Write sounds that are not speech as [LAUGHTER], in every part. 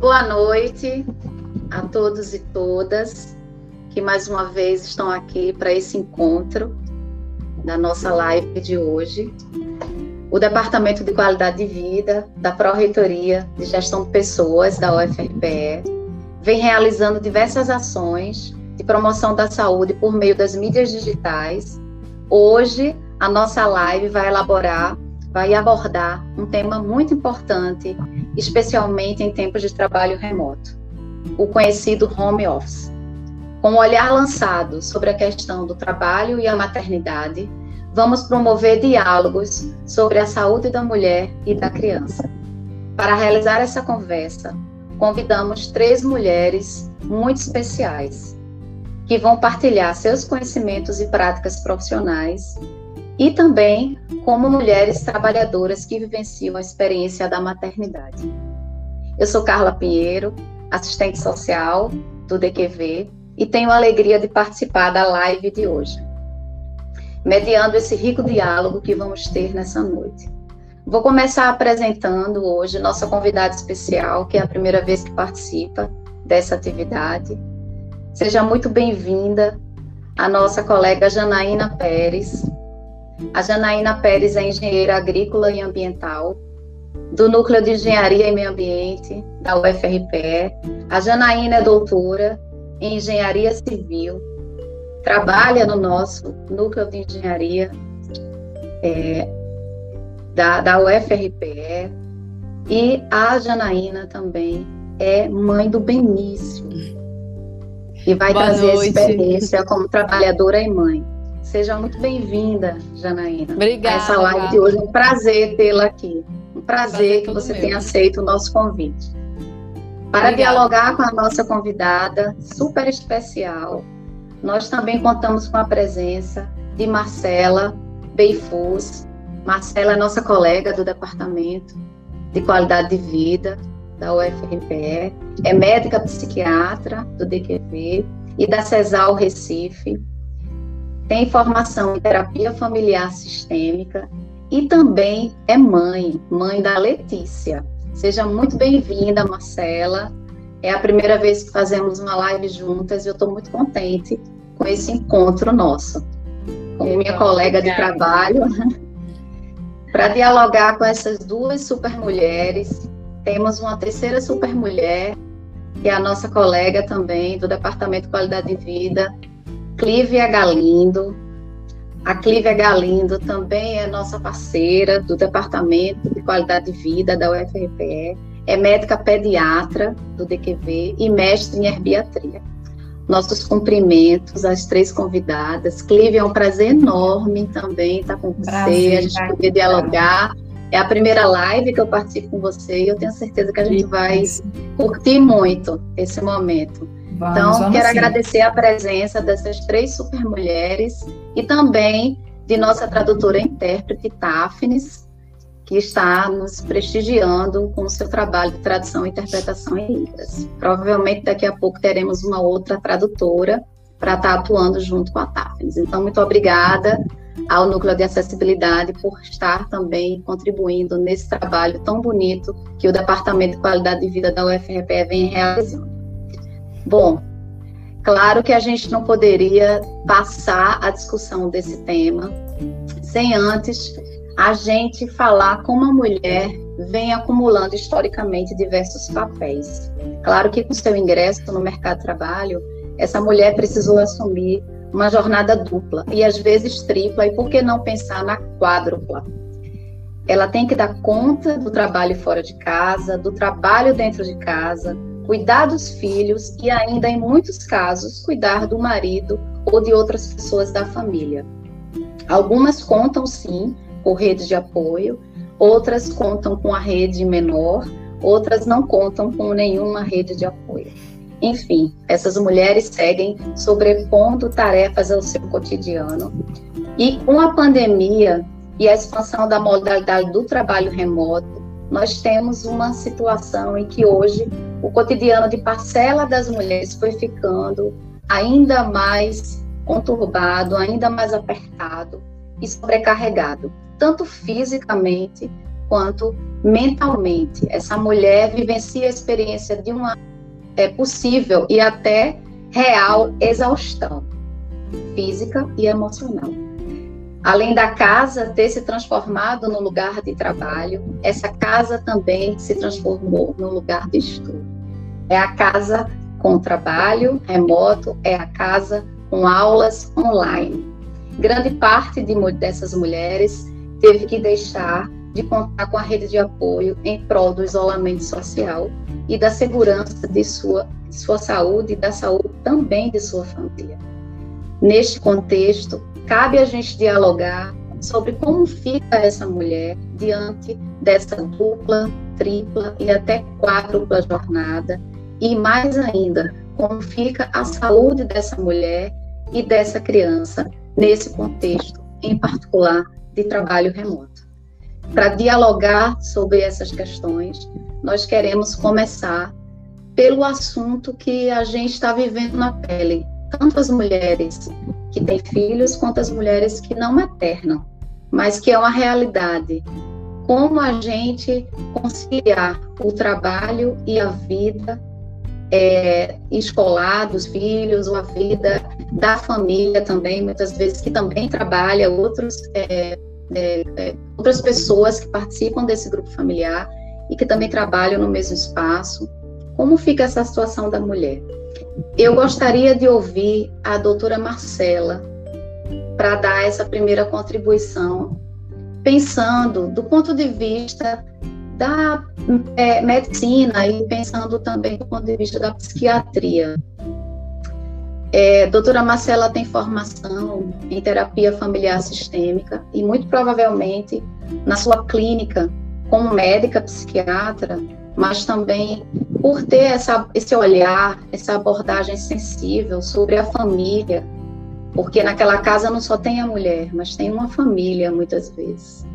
Boa noite a todos e todas que mais uma vez estão aqui para esse encontro da nossa live de hoje. O Departamento de Qualidade de Vida da Pró-Reitoria de Gestão de Pessoas da UFRPE vem realizando diversas ações de promoção da saúde por meio das mídias digitais. Hoje, a nossa live vai elaborar, vai abordar um tema muito importante, especialmente em tempos de trabalho remoto, o conhecido home office. Com o um olhar lançado sobre a questão do trabalho e a maternidade, vamos promover diálogos sobre a saúde da mulher e da criança. Para realizar essa conversa, convidamos três mulheres muito especiais, que vão partilhar seus conhecimentos e práticas profissionais e também como mulheres trabalhadoras que vivenciam a experiência da maternidade. Eu sou Carla Pinheiro, assistente social do DQV e tenho a alegria de participar da live de hoje, mediando esse rico diálogo que vamos ter nessa noite. Vou começar apresentando hoje nossa convidada especial, que é a primeira vez que participa dessa atividade. Seja muito bem-vinda a nossa colega Janaína Pérez. A Janaína Pérez é engenheira agrícola e ambiental do Núcleo de Engenharia e Meio Ambiente da UFRPE. A Janaína é doutora em engenharia civil, trabalha no nosso núcleo de engenharia é, da, da UFRPE, e a Janaína também é mãe do Benício e vai Boa trazer noite. experiência como trabalhadora e mãe. Seja muito bem-vinda, Janaína. Obrigada. A essa live de hoje. É um prazer tê-la aqui. Um prazer, prazer que você meu. tenha aceito o nosso convite para Obrigada. dialogar com a nossa convidada super especial. Nós também contamos com a presença de Marcela Beifus. Marcela é nossa colega do Departamento de Qualidade de Vida da UFRPE, é médica psiquiatra do DQV e da CESAL Recife. Tem formação em terapia familiar sistêmica e também é mãe, mãe da Letícia, Seja muito bem-vinda, Marcela. É a primeira vez que fazemos uma live juntas e eu estou muito contente com esse encontro nosso, com minha colega de trabalho, [LAUGHS] para dialogar com essas duas super mulheres. Temos uma terceira super mulher, que é a nossa colega também do Departamento de Qualidade de Vida, Clívia Galindo, a Clívia Galindo também é nossa parceira do Departamento de Qualidade de Vida da UFRPE, é médica pediatra do DQV e mestre em herbiatria. Nossos cumprimentos às três convidadas. Clívia, é um prazer enorme também estar com você, prazer, a gente poder dialogar. É a primeira live que eu participo com você e eu tenho certeza que a gente vai curtir muito esse momento. Vamos, então, vamos quero sim. agradecer a presença dessas três super mulheres e também de nossa tradutora e intérprete, Tafnis, que está nos prestigiando com o seu trabalho de tradução e interpretação em Libras. Provavelmente daqui a pouco teremos uma outra tradutora para estar atuando junto com a Tafnis. Então, muito obrigada ao Núcleo de Acessibilidade por estar também contribuindo nesse trabalho tão bonito que o Departamento de Qualidade de Vida da UFRPE vem realizando. Bom, claro que a gente não poderia passar a discussão desse tema sem antes a gente falar como a mulher vem acumulando historicamente diversos papéis. Claro que com seu ingresso no mercado de trabalho, essa mulher precisou assumir uma jornada dupla e às vezes tripla, e por que não pensar na quádrupla? Ela tem que dar conta do trabalho fora de casa, do trabalho dentro de casa, cuidar dos filhos e ainda, em muitos casos, cuidar do marido ou de outras pessoas da família. Algumas contam sim com redes de apoio, outras contam com a rede menor, outras não contam com nenhuma rede de apoio. Enfim, essas mulheres seguem sobrepondo tarefas ao seu cotidiano e com a pandemia e a expansão da modalidade do trabalho remoto, nós temos uma situação em que hoje o cotidiano de parcela das mulheres foi ficando ainda mais conturbado, ainda mais apertado e sobrecarregado, tanto fisicamente quanto mentalmente. Essa mulher vivencia a experiência de uma é, possível e até real exaustão física e emocional. Além da casa ter se transformado no lugar de trabalho, essa casa também se transformou no lugar de estudo. É a casa com trabalho remoto, é a casa com aulas online. Grande parte de, dessas mulheres teve que deixar de contar com a rede de apoio em prol do isolamento social e da segurança de sua, de sua saúde e da saúde também de sua família. Neste contexto, cabe a gente dialogar sobre como fica essa mulher diante dessa dupla, tripla e até quádrupla jornada, e mais ainda, como fica a saúde dessa mulher e dessa criança nesse contexto, em particular de trabalho remoto. Para dialogar sobre essas questões, nós queremos começar pelo assunto que a gente está vivendo na pele, tanto as mulheres que têm filhos quanto as mulheres que não maternam, mas que é uma realidade. Como a gente conciliar o trabalho e a vida é, escolar dos filhos, a vida da família também, muitas vezes que também trabalha, outros, é, é, é, outras pessoas que participam desse grupo familiar e que também trabalham no mesmo espaço. Como fica essa situação da mulher? Eu gostaria de ouvir a doutora Marcela para dar essa primeira contribuição, pensando do ponto de vista da é, medicina e pensando também do ponto de vista da psiquiatria. É, doutora Marcela tem formação em terapia familiar sistêmica e muito provavelmente na sua clínica como médica psiquiatra, mas também por ter essa, esse olhar, essa abordagem sensível sobre a família, porque naquela casa não só tem a mulher, mas tem uma família muitas vezes.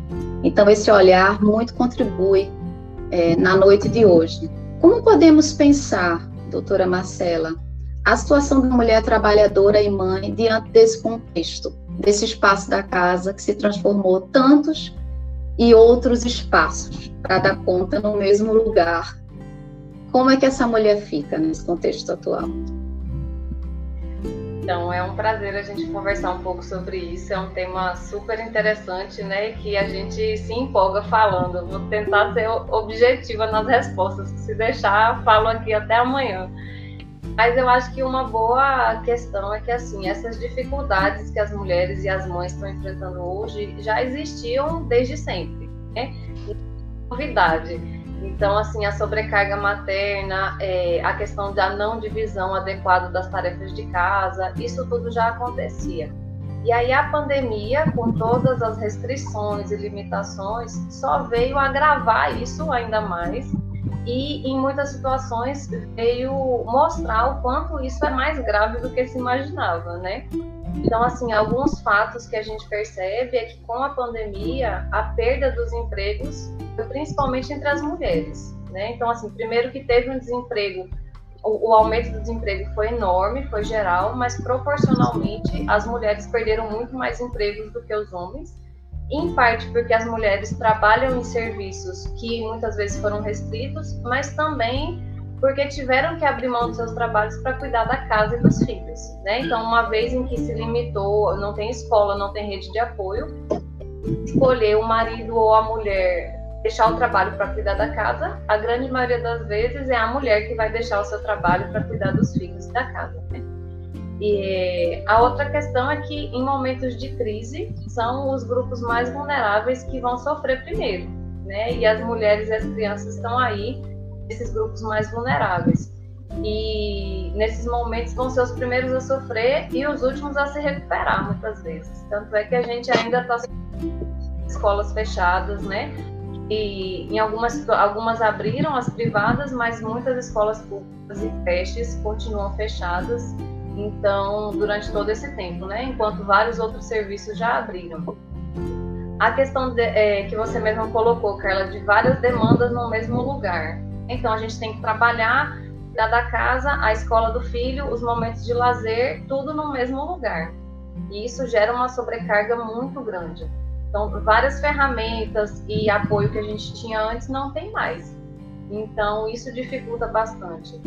Então, esse olhar muito contribui é, na noite de hoje. Como podemos pensar, doutora Marcela, a situação da mulher trabalhadora e mãe diante desse contexto, desse espaço da casa que se transformou tantos e outros espaços para dar conta no mesmo lugar? Como é que essa mulher fica nesse contexto atual? Então, é um prazer a gente conversar um pouco sobre isso. É um tema super interessante, né? Que a gente se empolga falando. Vou tentar ser objetiva nas respostas. Se deixar, falo aqui até amanhã. Mas eu acho que uma boa questão é que, assim, essas dificuldades que as mulheres e as mães estão enfrentando hoje já existiam desde sempre, né? Novidade. Então, assim, a sobrecarga materna, é, a questão da não divisão adequada das tarefas de casa, isso tudo já acontecia. E aí a pandemia, com todas as restrições e limitações, só veio agravar isso ainda mais e em muitas situações veio mostrar o quanto isso é mais grave do que se imaginava, né? Então, assim, alguns fatos que a gente percebe é que com a pandemia, a perda dos empregos principalmente entre as mulheres. Né? Então, assim, primeiro que teve um desemprego, o, o, aumento do desemprego foi enorme, foi geral, mas proporcionalmente as mulheres perderam muito mais empregos do que os homens, em parte porque as mulheres trabalham em serviços que muitas vezes foram restritos, mas também porque tiveram que abrir mão dos seus trabalhos para cuidar da casa e dos filhos, né? Então, uma vez em que se limitou, não tem escola, não tem rede de apoio, escolher o marido ou a mulher deixar o trabalho para cuidar da casa, a grande maioria das vezes é a mulher que vai deixar o seu trabalho para cuidar dos filhos da casa. Né? E a outra questão é que em momentos de crise são os grupos mais vulneráveis que vão sofrer primeiro, né? E as mulheres e as crianças estão aí, esses grupos mais vulneráveis. E nesses momentos vão ser os primeiros a sofrer e os últimos a se recuperar muitas vezes. Tanto é que a gente ainda está escolas fechadas, né? E em algumas, algumas abriram as privadas, mas muitas escolas públicas e creches continuam fechadas. Então, durante todo esse tempo, né? Enquanto vários outros serviços já abriram. A questão de, é, que você mesma colocou, Carla, de várias demandas no mesmo lugar. Então, a gente tem que trabalhar, cuidar da casa, a escola do filho, os momentos de lazer, tudo no mesmo lugar. E isso gera uma sobrecarga muito grande. Então, várias ferramentas e apoio que a gente tinha antes não tem mais. Então, isso dificulta bastante.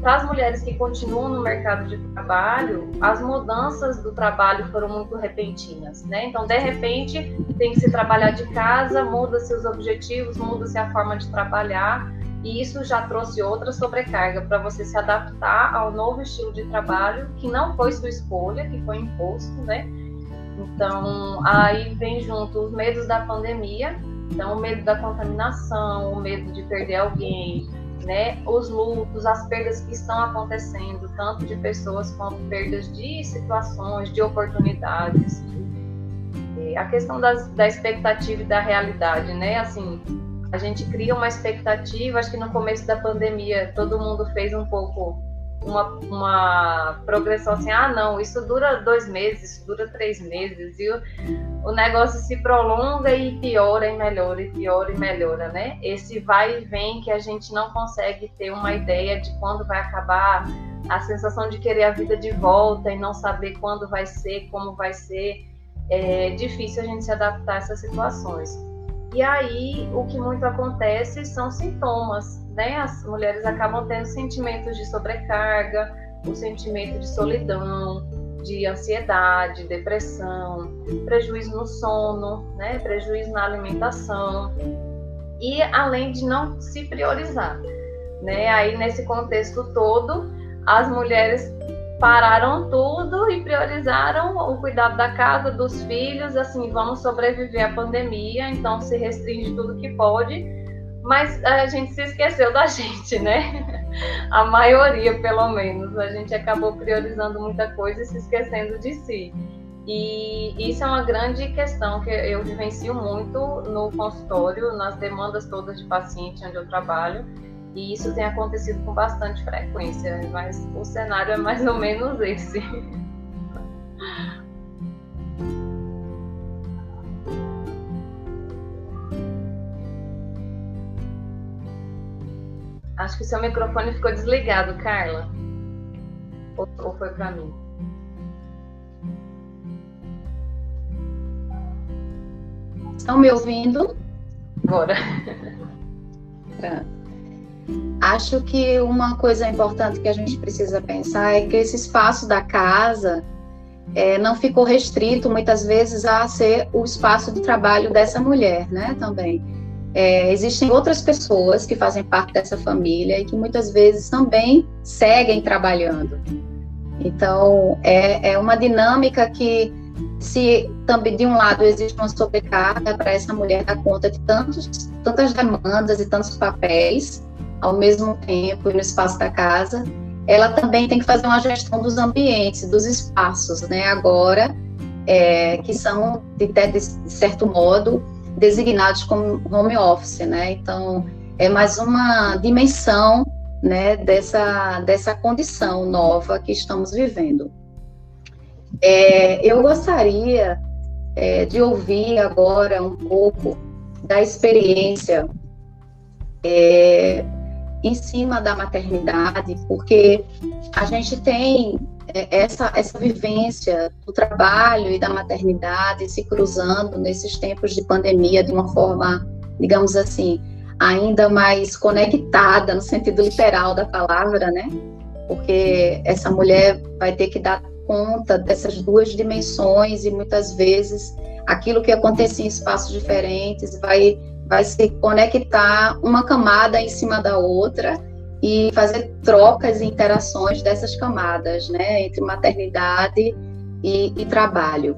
Para as mulheres que continuam no mercado de trabalho, as mudanças do trabalho foram muito repentinas, né? Então, de repente, tem que se trabalhar de casa, muda-se os objetivos, muda-se a forma de trabalhar, e isso já trouxe outra sobrecarga para você se adaptar ao novo estilo de trabalho, que não foi sua escolha, que foi imposto, né? Então, aí vem junto os medos da pandemia, então, o medo da contaminação, o medo de perder alguém, né? Os lutos, as perdas que estão acontecendo, tanto de pessoas quanto perdas de situações, de oportunidades. A questão das, da expectativa e da realidade, né? Assim, a gente cria uma expectativa, acho que no começo da pandemia todo mundo fez um pouco uma, uma progressão assim, ah, não, isso dura dois meses, isso dura três meses, e o, o negócio se prolonga e piora e melhora, e piora e melhora, né? Esse vai e vem que a gente não consegue ter uma ideia de quando vai acabar, a sensação de querer a vida de volta e não saber quando vai ser, como vai ser, é difícil a gente se adaptar a essas situações. E aí, o que muito acontece são sintomas, né, as mulheres acabam tendo sentimentos de sobrecarga, o sentimento de solidão, de ansiedade, depressão, prejuízo no sono, né, prejuízo na alimentação. E além de não se priorizar, né? Aí nesse contexto todo, as mulheres pararam tudo e priorizaram o cuidado da casa, dos filhos, assim, vamos sobreviver à pandemia, então se restringe tudo que pode mas a gente se esqueceu da [LAUGHS] gente, né? A maioria, pelo menos, a gente acabou priorizando muita coisa e se esquecendo de si. E isso é uma grande questão que eu vivencio muito no consultório, nas demandas todas de paciente onde eu trabalho, e isso tem acontecido com bastante frequência, mas o cenário é mais ou menos esse. Acho que seu microfone ficou desligado, Carla. Ou, ou foi para mim? Estão me ouvindo? Agora. [LAUGHS] Acho que uma coisa importante que a gente precisa pensar é que esse espaço da casa é, não ficou restrito muitas vezes a ser o espaço de trabalho dessa mulher, né? Também é, existem outras pessoas que fazem parte dessa família e que muitas vezes também seguem trabalhando. Então, é, é uma dinâmica que, se também de um lado existe uma sobrecarga para essa mulher dar conta de tantos, tantas demandas e tantos papéis ao mesmo tempo e no espaço da casa, ela também tem que fazer uma gestão dos ambientes, dos espaços, né? Agora, é, que são, de, de certo modo, designados como home office, né? Então, é mais uma dimensão, né, dessa, dessa condição nova que estamos vivendo. É, eu gostaria é, de ouvir agora um pouco da experiência é, em cima da maternidade, porque a gente tem é, essa, essa vivência do trabalho e da maternidade se cruzando nesses tempos de pandemia de uma forma, digamos assim, ainda mais conectada no sentido literal da palavra, né? Porque essa mulher vai ter que dar conta dessas duas dimensões e muitas vezes aquilo que acontecia em espaços diferentes vai vai se conectar uma camada em cima da outra e fazer trocas e interações dessas camadas, né, entre maternidade e, e trabalho.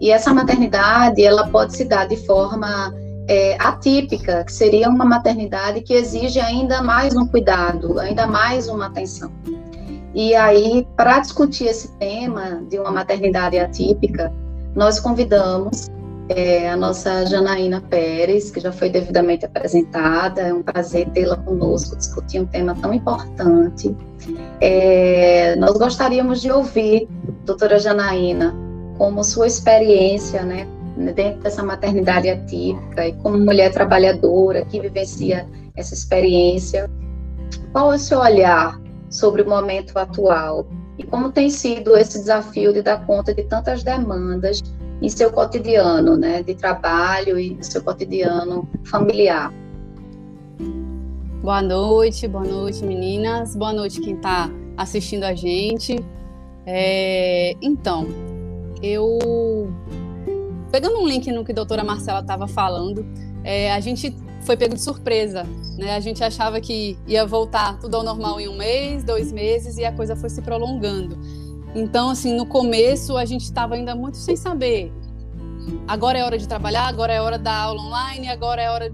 E essa maternidade, ela pode se dar de forma é, atípica, que seria uma maternidade que exige ainda mais um cuidado, ainda mais uma atenção. E aí, para discutir esse tema de uma maternidade atípica, nós convidamos é, a nossa Janaína Pérez, que já foi devidamente apresentada. É um prazer tê-la conosco, discutir um tema tão importante. É, nós gostaríamos de ouvir, doutora Janaína, como sua experiência, né, dentro dessa maternidade atípica e como mulher trabalhadora que vivencia essa experiência, qual é o seu olhar sobre o momento atual e como tem sido esse desafio de dar conta de tantas demandas em seu cotidiano, né, de trabalho e seu cotidiano familiar. Boa noite, boa noite, meninas. Boa noite quem está assistindo a gente. É, então, eu pegando um link no que a doutora Marcela estava falando, é, a gente foi pego de surpresa, né? A gente achava que ia voltar tudo ao normal em um mês, dois meses e a coisa foi se prolongando. Então, assim, no começo a gente estava ainda muito sem saber. Agora é hora de trabalhar, agora é hora da aula online, agora é hora.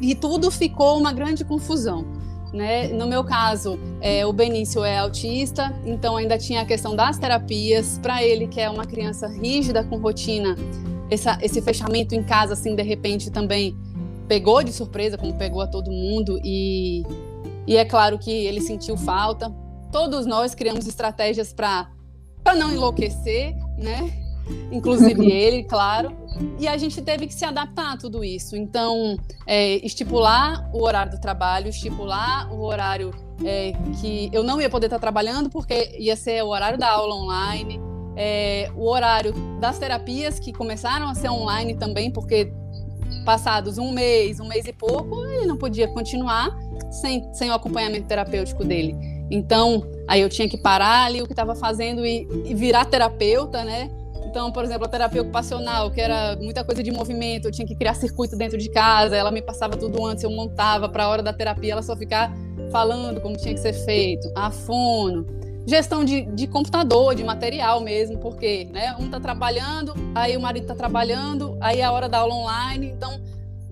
E tudo ficou uma grande confusão. Né? No meu caso, é, o Benício é autista, então ainda tinha a questão das terapias. Para ele, que é uma criança rígida com rotina, essa, esse fechamento em casa, assim, de repente também pegou de surpresa, como pegou a todo mundo. E, e é claro que ele sentiu falta, todos nós criamos estratégias para não enlouquecer, né? Inclusive [LAUGHS] ele, claro. E a gente teve que se adaptar a tudo isso. Então, é, estipular o horário do trabalho, estipular o horário é, que eu não ia poder estar trabalhando, porque ia ser o horário da aula online, é, o horário das terapias, que começaram a ser online também, porque passados um mês, um mês e pouco, ele não podia continuar sem, sem o acompanhamento terapêutico dele. Então, aí eu tinha que parar ali o que estava fazendo e, e, virar terapeuta, né? Então, por exemplo, a terapia ocupacional, que era muita coisa de movimento, eu tinha que criar circuito dentro de casa, ela me passava tudo antes, eu montava para a hora da terapia ela só ficar falando como tinha que ser feito. A fono, gestão de, de computador, de material mesmo, porque né, um está trabalhando, aí o marido está trabalhando, aí é a hora da aula online, então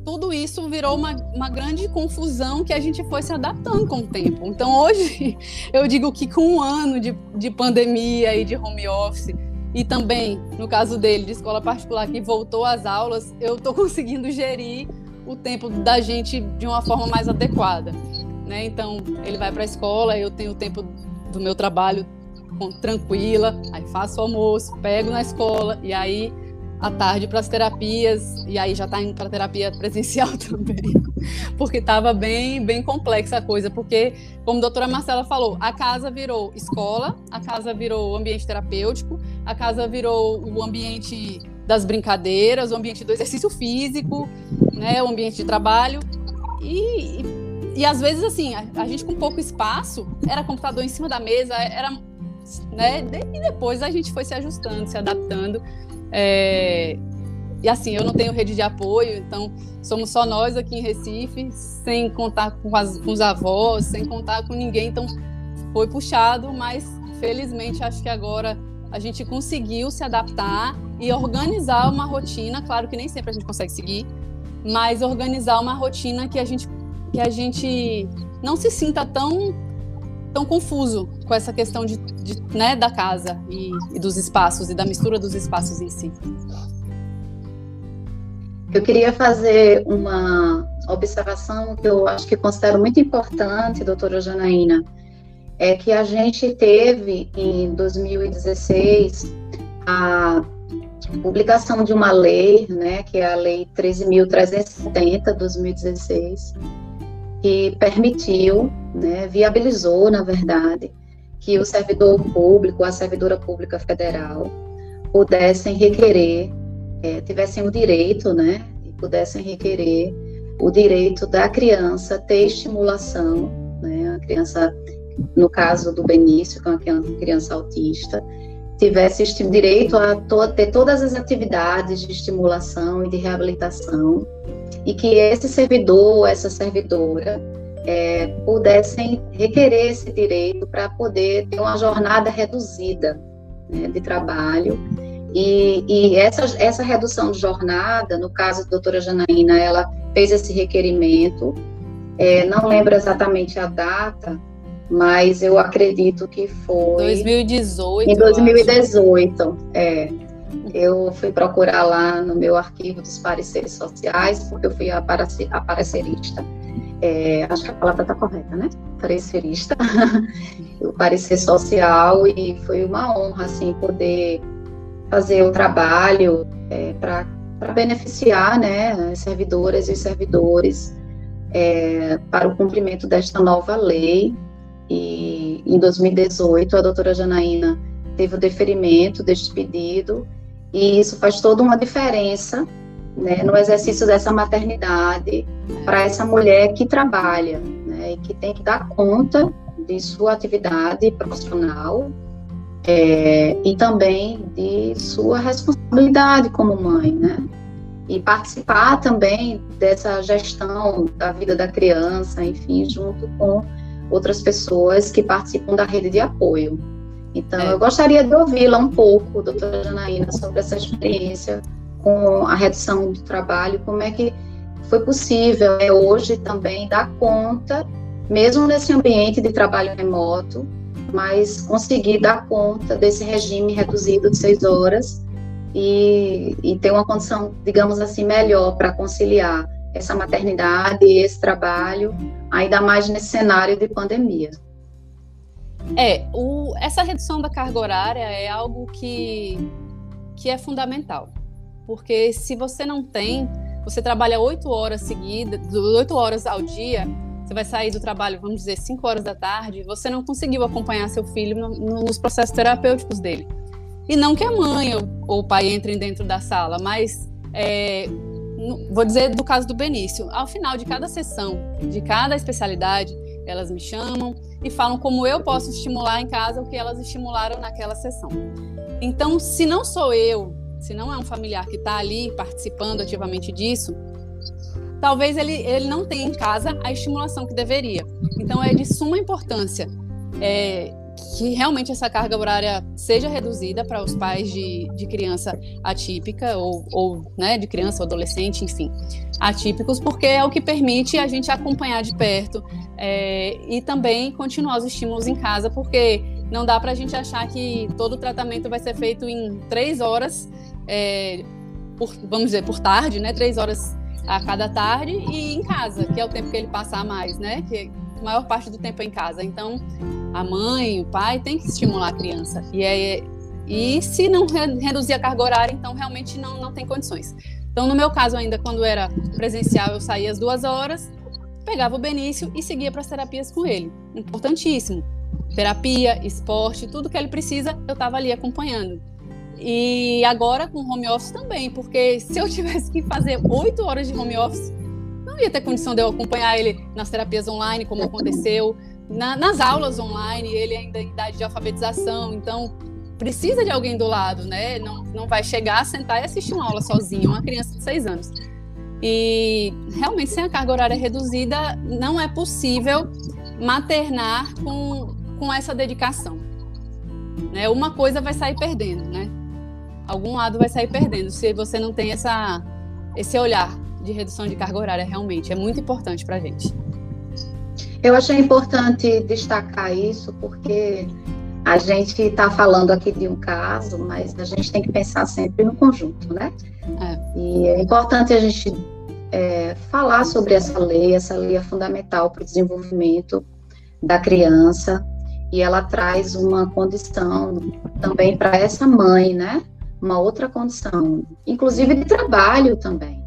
tudo isso virou uma, uma grande confusão que a gente foi se adaptando com o tempo. Então, hoje, [LAUGHS] eu digo que com um ano de, de pandemia e de home office, e também, no caso dele, de escola particular, que voltou às aulas, eu estou [LAUGHS] conseguindo gerir o tempo da gente de uma forma mais adequada. Né? Então, ele vai para a escola, eu tenho o tempo do meu trabalho tranquila, aí faço o almoço, pego na escola, e aí à tarde para as terapias e aí já está indo para terapia [LAUGHS] presencial também, porque estava bem bem complexa a coisa, porque como a doutora Marcela falou, a casa virou escola, a casa virou ambiente terapêutico, a casa virou o ambiente das brincadeiras, o ambiente do exercício físico, né, o ambiente de trabalho e, e, e às vezes assim a, a gente com pouco espaço era computador em cima da mesa, era né? E depois a gente foi se ajustando, se adaptando. É, e assim, eu não tenho rede de apoio, então somos só nós aqui em Recife, sem contar com, as, com os avós, sem contar com ninguém. Então foi puxado, mas felizmente acho que agora a gente conseguiu se adaptar e organizar uma rotina. Claro que nem sempre a gente consegue seguir, mas organizar uma rotina que a gente, que a gente não se sinta tão tão confuso com essa questão de, de né, da casa e, e, dos espaços e da mistura dos espaços em si. Eu queria fazer uma observação que eu acho que considero muito importante, doutora Janaína, é que a gente teve em 2016 a publicação de uma lei, né, que é a Lei 13.370, 2016, que permitiu, né, viabilizou, na verdade, que o servidor público, a servidora pública federal, pudessem requerer, é, tivessem o direito, né, e pudessem requerer o direito da criança ter estimulação, né, a criança, no caso do Benício, que é uma criança autista, tivesse direito a to ter todas as atividades de estimulação e de reabilitação e que esse servidor, essa servidora, é, pudessem requerer esse direito para poder ter uma jornada reduzida né, de trabalho. E, e, essa, essa redução de jornada, no caso da doutora Janaína, ela fez esse requerimento, é, não lembro exatamente a data, mas eu acredito que foi. 2018. Em 2018, é. Eu fui procurar lá no meu arquivo dos pareceres sociais, porque eu fui a, parecerista. É, acho que a palavra está correta, né? Parecerista. [LAUGHS] o parecer social, e foi uma honra, assim, poder fazer o trabalho é, para beneficiar, né, as servidoras e servidores é, para o cumprimento desta nova lei. E em 2018, a doutora Janaína teve o deferimento deste pedido E isso faz toda uma diferença né, no exercício dessa maternidade para essa mulher que trabalha né, e que tem que dar conta de sua atividade profissional é, e também de sua responsabilidade como mãe, né? E participar também dessa gestão da vida da criança, enfim, junto com outras pessoas que participam da rede de apoio. Então, é. eu gostaria de ouvi-la um pouco, doutora Janaína, sobre essa experiência com a redução do trabalho, como é que foi possível é, hoje também dar conta, mesmo nesse ambiente de trabalho remoto, mas conseguir dar conta desse regime reduzido de seis horas e, e ter uma condição, digamos assim, melhor para conciliar essa maternidade e esse trabalho, ainda mais nesse cenário de pandemia. É, o, essa redução da carga horária é algo que, que é fundamental. Porque se você não tem, você trabalha oito horas seguidas, oito horas ao dia, você vai sair do trabalho, vamos dizer, cinco horas da tarde, você não conseguiu acompanhar seu filho no, no, nos processos terapêuticos dele. E não que a mãe ou, ou o pai entrem dentro da sala, mas é, vou dizer do caso do Benício, ao final de cada sessão, de cada especialidade, elas me chamam e falam como eu posso estimular em casa o que elas estimularam naquela sessão. Então, se não sou eu, se não é um familiar que está ali participando ativamente disso, talvez ele, ele não tenha em casa a estimulação que deveria. Então, é de suma importância é, que realmente essa carga horária seja reduzida para os pais de, de criança atípica ou, ou né, de criança ou adolescente, enfim, atípicos, porque é o que permite a gente acompanhar de perto é, e também continuar os estímulos em casa, porque não dá para a gente achar que todo o tratamento vai ser feito em três horas, é, por, vamos dizer, por tarde, né, três horas a cada tarde e em casa, que é o tempo que ele passa mais, né, que maior parte do tempo em casa. Então, a mãe, o pai tem que estimular a criança. E, é, e se não reduzir a carga horária, então realmente não, não tem condições. Então, no meu caso, ainda quando era presencial, eu saía às duas horas, pegava o Benício e seguia para as terapias com ele. Importantíssimo. Terapia, esporte, tudo que ele precisa, eu estava ali acompanhando. E agora com home office também, porque se eu [LAUGHS] tivesse que fazer oito horas de home office, não ia ter condição de eu acompanhar ele nas terapias online, como aconteceu na, nas aulas online, ele ainda em idade de alfabetização, então precisa de alguém do lado, né? Não, não vai chegar, sentar e assistir uma aula sozinho, uma criança de seis anos. E realmente, sem a carga horária reduzida, não é possível maternar com, com essa dedicação. Né? Uma coisa vai sair perdendo, né? Algum lado vai sair perdendo se você não tem essa, esse olhar de redução de carga horária realmente. É muito importante para a gente. Eu achei importante destacar isso porque a gente está falando aqui de um caso, mas a gente tem que pensar sempre no conjunto, né? É. E é importante a gente é, falar sobre essa lei. Essa lei é fundamental para o desenvolvimento da criança e ela traz uma condição também para essa mãe, né? Uma outra condição, inclusive de trabalho também.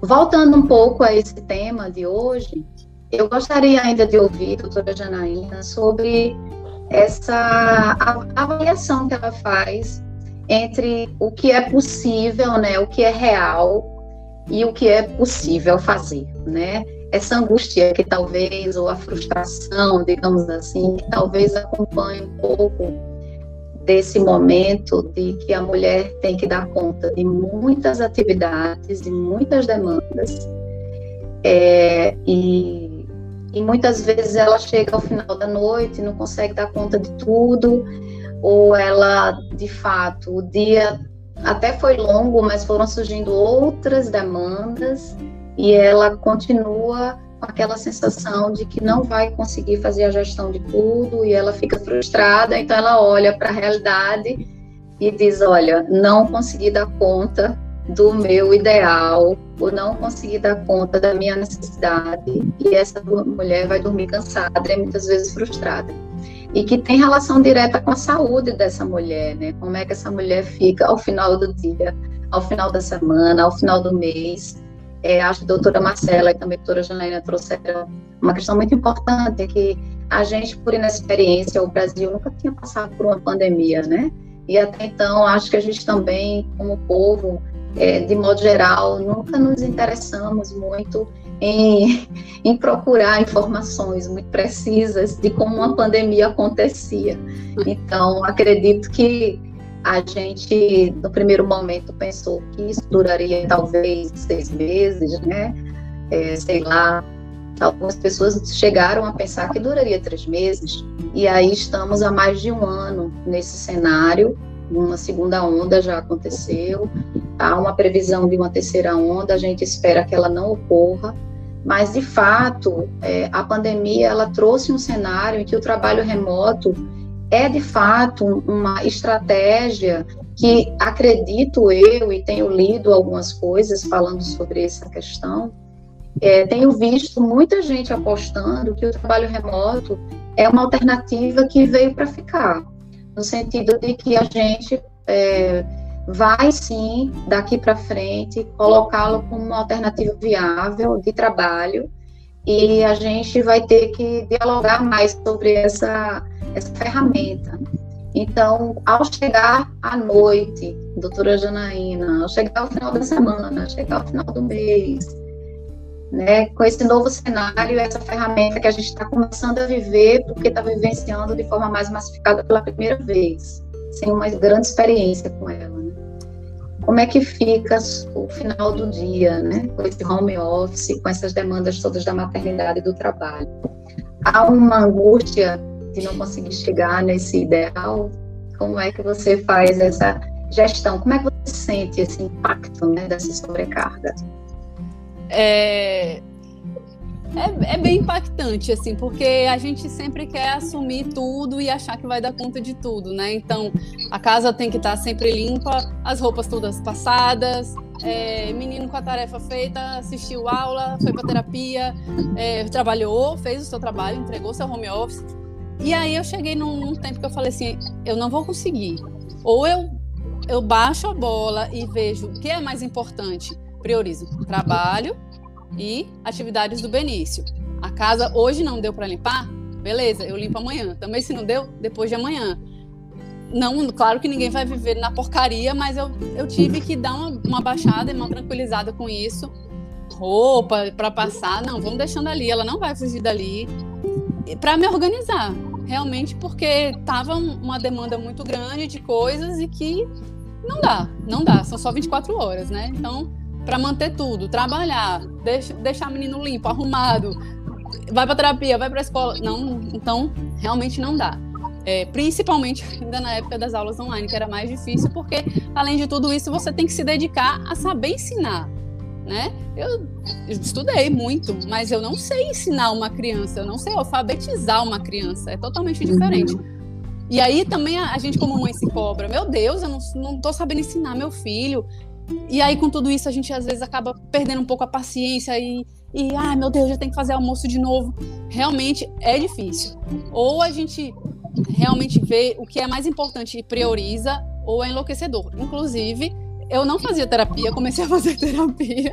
Voltando um pouco a esse tema de hoje, eu gostaria ainda de ouvir, doutora Janaína, sobre essa avaliação que ela faz entre o que é possível, né, o que é real e o que é possível fazer, né? Essa angústia que talvez, ou a frustração, digamos assim, que talvez acompanhe um pouco desse momento de que a mulher tem que dar conta de muitas atividades, de muitas demandas, é, e e muitas vezes ela chega ao final da noite e não consegue dar conta de tudo, ou ela, de fato, o dia até foi longo, mas foram surgindo outras demandas e ela continua aquela sensação de que não vai conseguir fazer a gestão de tudo e ela fica frustrada, então ela olha para a realidade e diz: Olha, não consegui dar conta do meu ideal, por não conseguir dar conta da minha necessidade, e essa mulher vai dormir cansada e muitas vezes frustrada. E que tem relação direta com a saúde dessa mulher, né? Como é que essa mulher fica ao final do dia, ao final da semana, ao final do mês. É, acho que a doutora Marcela e também a doutora Janaína trouxeram uma questão muito importante, que a gente, por inexperiência, o Brasil nunca tinha passado por uma pandemia, né? E até então, acho que a gente também, como povo, é, de modo geral, nunca nos interessamos muito em, [LAUGHS] em, procurar informações muito precisas de como uma pandemia acontecia. Então, acredito que a gente, no primeiro momento, pensou que isso duraria talvez seis meses, né? É, sei lá, algumas pessoas chegaram a pensar que duraria três meses, e aí estamos há mais de um ano nesse cenário. Uma segunda onda já aconteceu, há uma previsão de uma terceira onda, a gente espera que ela não ocorra, mas de fato é, a pandemia ela trouxe um cenário em que o trabalho remoto é de fato uma estratégia que acredito eu e tenho lido algumas coisas falando sobre essa questão. É, tenho visto muita gente apostando que o trabalho remoto é uma alternativa que veio para ficar, no sentido de que a gente é, vai sim, daqui para frente, colocá-lo como uma alternativa viável de trabalho e a gente vai ter que dialogar mais sobre essa essa ferramenta. Então, ao chegar à noite, doutora Janaína, ao chegar ao final da semana, ao chegar ao final do mês, né, com esse novo cenário, essa ferramenta que a gente está começando a viver, porque está vivenciando de forma mais massificada pela primeira vez, sem uma grande experiência com ela. Né? Como é que fica o final do dia, né, com esse home office, com essas demandas todas da maternidade e do trabalho? Há uma angústia de não conseguir chegar nesse ideal, como é que você faz essa gestão? Como é que você sente esse impacto né, dessa sobrecarga? É, é, é, bem impactante, assim, porque a gente sempre quer assumir tudo e achar que vai dar conta de tudo, né? Então, a casa tem que estar sempre limpa, as roupas todas passadas, é, menino com a tarefa feita, assistiu aula, foi para terapia, é, trabalhou, fez o seu trabalho, entregou seu home office. E aí eu cheguei num, num, tempo que eu falei assim, eu não vou conseguir. Ou eu, eu baixo a bola e vejo o que é mais importante. Priorizo trabalho e atividades do Benício. A casa hoje não deu para limpar? Beleza, eu limpo amanhã. Também se não deu, depois de amanhã. Não, claro que ninguém vai viver na porcaria, mas eu, eu tive que dar uma, uma baixada e uma tranquilizada com isso. Roupa para passar, não, vamos deixando ali, ela não vai fugir dali. Para me organizar, realmente porque tava uma demanda muito grande de coisas e que não dá, não dá, são só 24 horas, né? Então, para manter tudo, trabalhar, deixa, deixar o menino limpo, arrumado, vai para terapia, vai para escola, não, então realmente não dá. É, principalmente [LAUGHS] ainda na época das aulas online, que era mais difícil, porque além de tudo isso, você tem que se dedicar a saber ensinar né? Eu estudei muito, mas eu não sei ensinar uma criança, eu não sei alfabetizar uma criança, é totalmente diferente. Uhum. E aí também a, a, gente como mãe se cobra, meu Deus, eu não, não tô sabendo ensinar meu filho. E aí com tudo isso a gente às vezes acaba perdendo um pouco a paciência e, e ai meu Deus, já tem que fazer almoço de novo. Realmente é difícil. Ou a gente realmente vê o que é mais importante e prioriza, ou é enlouquecedor. Inclusive, eu não fazia terapia, comecei a fazer [LAUGHS] terapia.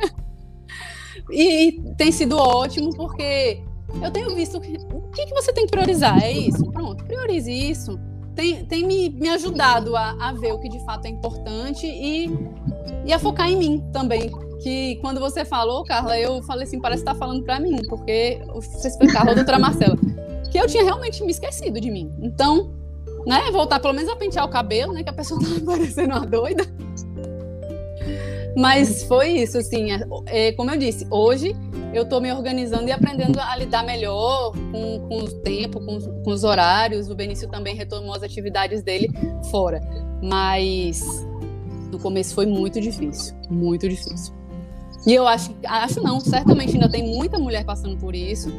E tem sido ótimo porque eu tenho visto que, o que, que você tem que priorizar. É isso? Pronto, priorize isso. Tem, tem me, me ajudado a, a ver o que de fato é importante e, e a focar em mim também. Que quando você falou, Carla, eu falei assim, parece que está falando para mim, porque você foi Carla, doutora Marcela, que eu tinha realmente me esquecido de mim. Então, né, voltar pelo menos a pentear o cabelo, né, que a pessoa tá [LAUGHS] parecendo uma doida. Mas foi isso, assim, é, é, como eu disse, hoje eu estou me organizando e aprendendo a lidar melhor com, com o tempo, com, com, os horários. O Benício também retomou as atividades dele fora. Mas no começo foi muito difícil, muito difícil. E eu acho, acho não, certamente ainda tem muita mulher passando por isso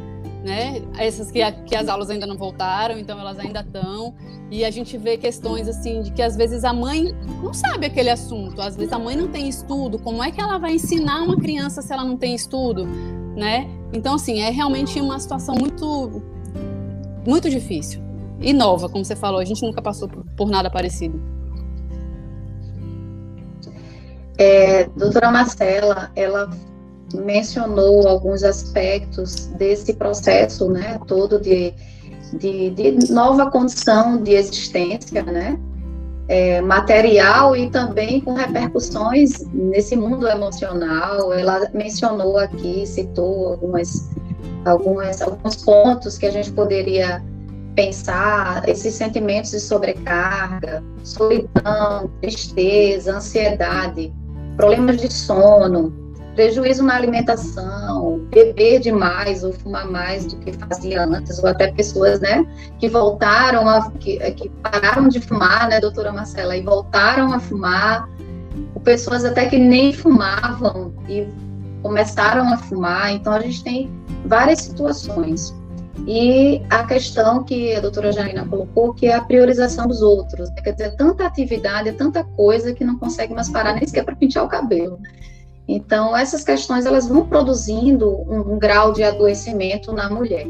né? Essas que, que as aulas ainda não voltaram, então elas ainda estão. E a gente vê questões assim de que às vezes a mãe não sabe aquele assunto, às vezes a mãe não tem estudo. Como é que ela vai ensinar uma criança se ela não tem estudo, né? Então assim é realmente uma situação muito muito difícil e nova, como você falou. A gente nunca passou por, por nada parecido. É, doutora Marcela, ela mencionou alguns aspectos desse processo, né, todo de, de, de nova condição de existência, né, é, material e também com repercussões nesse mundo emocional. Ela mencionou aqui, citou algumas, algumas, alguns pontos que a gente poderia pensar, esses sentimentos de sobrecarga, solidão, tristeza, ansiedade, problemas de sono, prejuízo na alimentação, beber demais ou fumar mais do que fazia antes, ou até pessoas, né, que voltaram a, que, que pararam de fumar, né, doutora Marcela, e voltaram a fumar, ou pessoas até que nem fumavam e começaram a fumar, então a gente tem várias situações. E a questão que a doutora Janina colocou, que é a priorização dos outros. Quer dizer, tanta atividade, tanta coisa que não consegue mais parar nem sequer para pintar o cabelo. Então, essas questões elas vão produzindo um, um grau de adoecimento na mulher.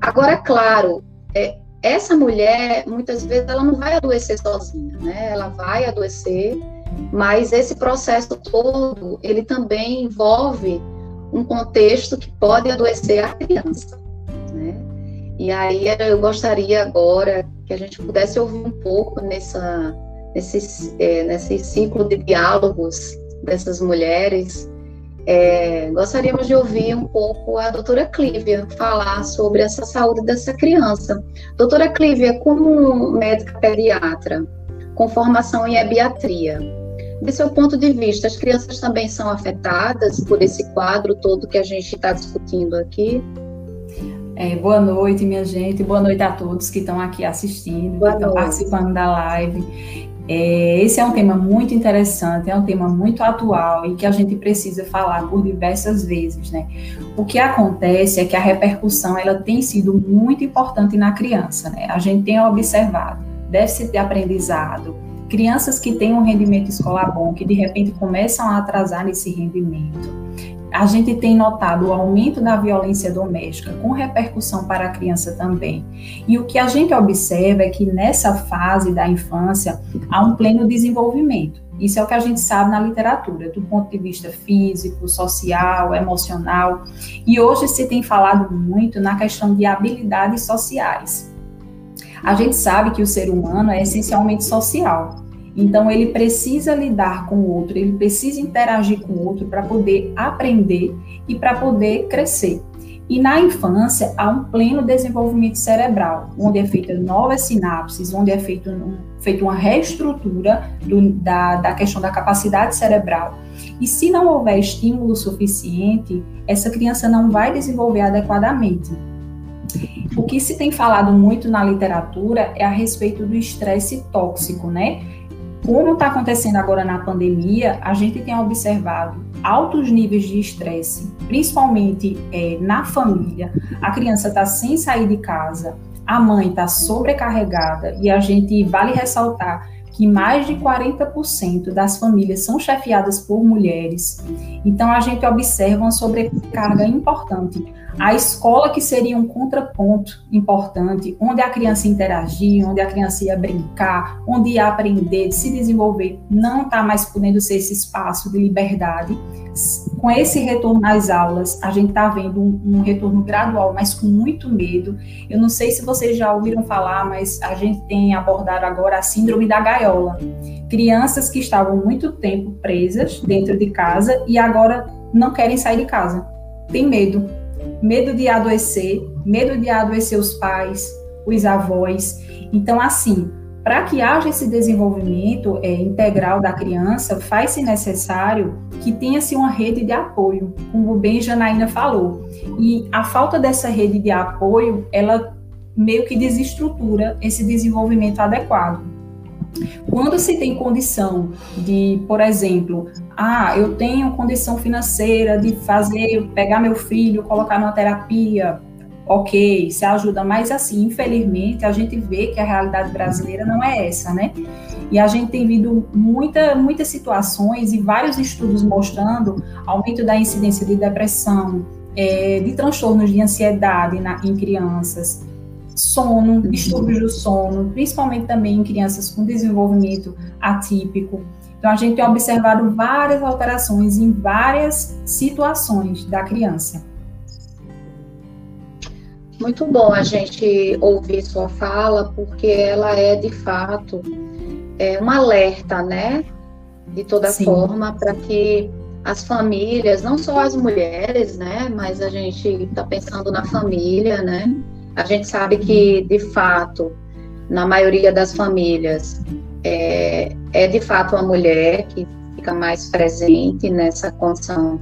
Agora, claro, é, essa mulher, muitas vezes, ela não vai adoecer sozinha, né? Ela vai adoecer, mas esse processo todo, ele também envolve um contexto que pode adoecer a criança, né? E aí eu gostaria agora que a gente pudesse ouvir um pouco nessa, nesse, é, nesse ciclo de diálogos dessas mulheres, é, gostaríamos de ouvir um pouco a doutora Clívia falar sobre essa saúde dessa criança. Doutora Clívia, como médica pediatra, com formação em ebiatria, de seu ponto de vista, as crianças também são afetadas por esse quadro todo que a gente está discutindo aqui? É, boa noite, minha gente. Boa noite a todos que estão aqui assistindo, boa que estão participando da live. É, esse é um tema muito interessante, é um tema muito atual e que a gente precisa falar por diversas vezes, né? O que acontece é que a repercussão ela tem sido muito importante na criança, né? A gente tem observado déficit de aprendizado, crianças que têm um rendimento escolar bom, que de repente começam a atrasar nesse rendimento, a gente tem notado o aumento da violência doméstica, com repercussão para a criança também. E o que a gente observa é que nessa fase da infância há um pleno desenvolvimento. Isso é o que a gente sabe na literatura, do ponto de vista físico, social, emocional. E hoje se tem falado muito na questão de habilidades sociais. A gente sabe que o ser humano é essencialmente social. Então, ele precisa lidar com o outro, ele precisa interagir com o outro para poder aprender e para poder crescer. E na infância, há um pleno desenvolvimento cerebral, onde é feita novas sinapses, onde é feito um, feita uma reestrutura do, da, da questão da capacidade cerebral. E se não houver estímulo suficiente, essa criança não vai desenvolver adequadamente. O que se tem falado muito na literatura é a respeito do estresse tóxico, né? Como está acontecendo agora na pandemia, a gente tem observado altos níveis de estresse, principalmente é, na família. A criança está sem sair de casa, a mãe está sobrecarregada e a gente vale ressaltar que mais de 40% das famílias são chefiadas por mulheres. Então a gente observa uma sobrecarga importante a escola que seria um contraponto importante, onde a criança interagia, onde a criança ia brincar, onde ia aprender, se desenvolver, não está mais podendo ser esse espaço de liberdade. Com esse retorno às aulas, a gente está vendo um, um, retorno gradual, mas com muito medo. Eu não sei se vocês já ouviram falar, mas a gente tem abordado agora a síndrome da gaiola. Crianças que estavam muito tempo presas dentro de casa e agora não querem sair de casa. Tem medo medo de adoecer, medo de adoecer os pais, os avós. Então, assim, para que haja esse desenvolvimento é, integral da criança, faz-se necessário que tenha-se uma rede de apoio, como bem Janaína falou. E a falta dessa rede de apoio, ela meio que desestrutura esse desenvolvimento adequado. Quando se tem condição de, por exemplo, ah, eu tenho condição financeira de fazer, pegar meu filho, colocar numa terapia, ok, se ajuda, mas assim, infelizmente, a gente vê que a realidade brasileira não é essa, né? E a gente tem visto muita, muitas situações e vários estudos mostrando aumento da incidência de depressão, é, de transtornos de ansiedade na, em crianças, sono, distúrbios do sono, principalmente também em crianças com desenvolvimento atípico. Então, a gente tem observado várias alterações em várias situações da criança. Muito bom a gente ouvir sua fala, porque ela é de fato é, um alerta, né? De toda Sim. forma, para que as famílias, não só as mulheres, né? Mas a gente está pensando na família, né? A gente sabe que, de fato, na maioria das famílias, é, é de fato a mulher que fica mais presente nessa condição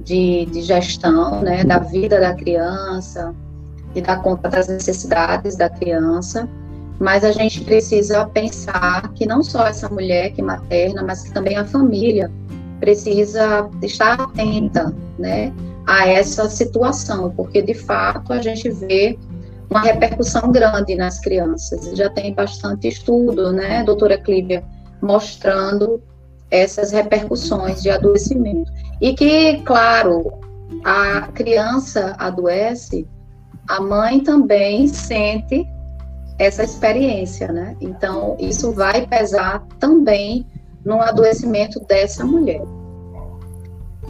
de, de gestão, né? Da vida da criança, e dar conta das necessidades da criança mas a gente precisa pensar que não só essa mulher que materna, mas que também a família precisa estar atenta, né, a essa situação, porque de fato a gente vê uma repercussão grande nas crianças. Já tem bastante estudo, né, doutora Clívia, mostrando essas repercussões de adoecimento. E que, claro, a criança adoece, a mãe também sente essa experiência, né? Então, isso vai pesar também no adoecimento dessa mulher.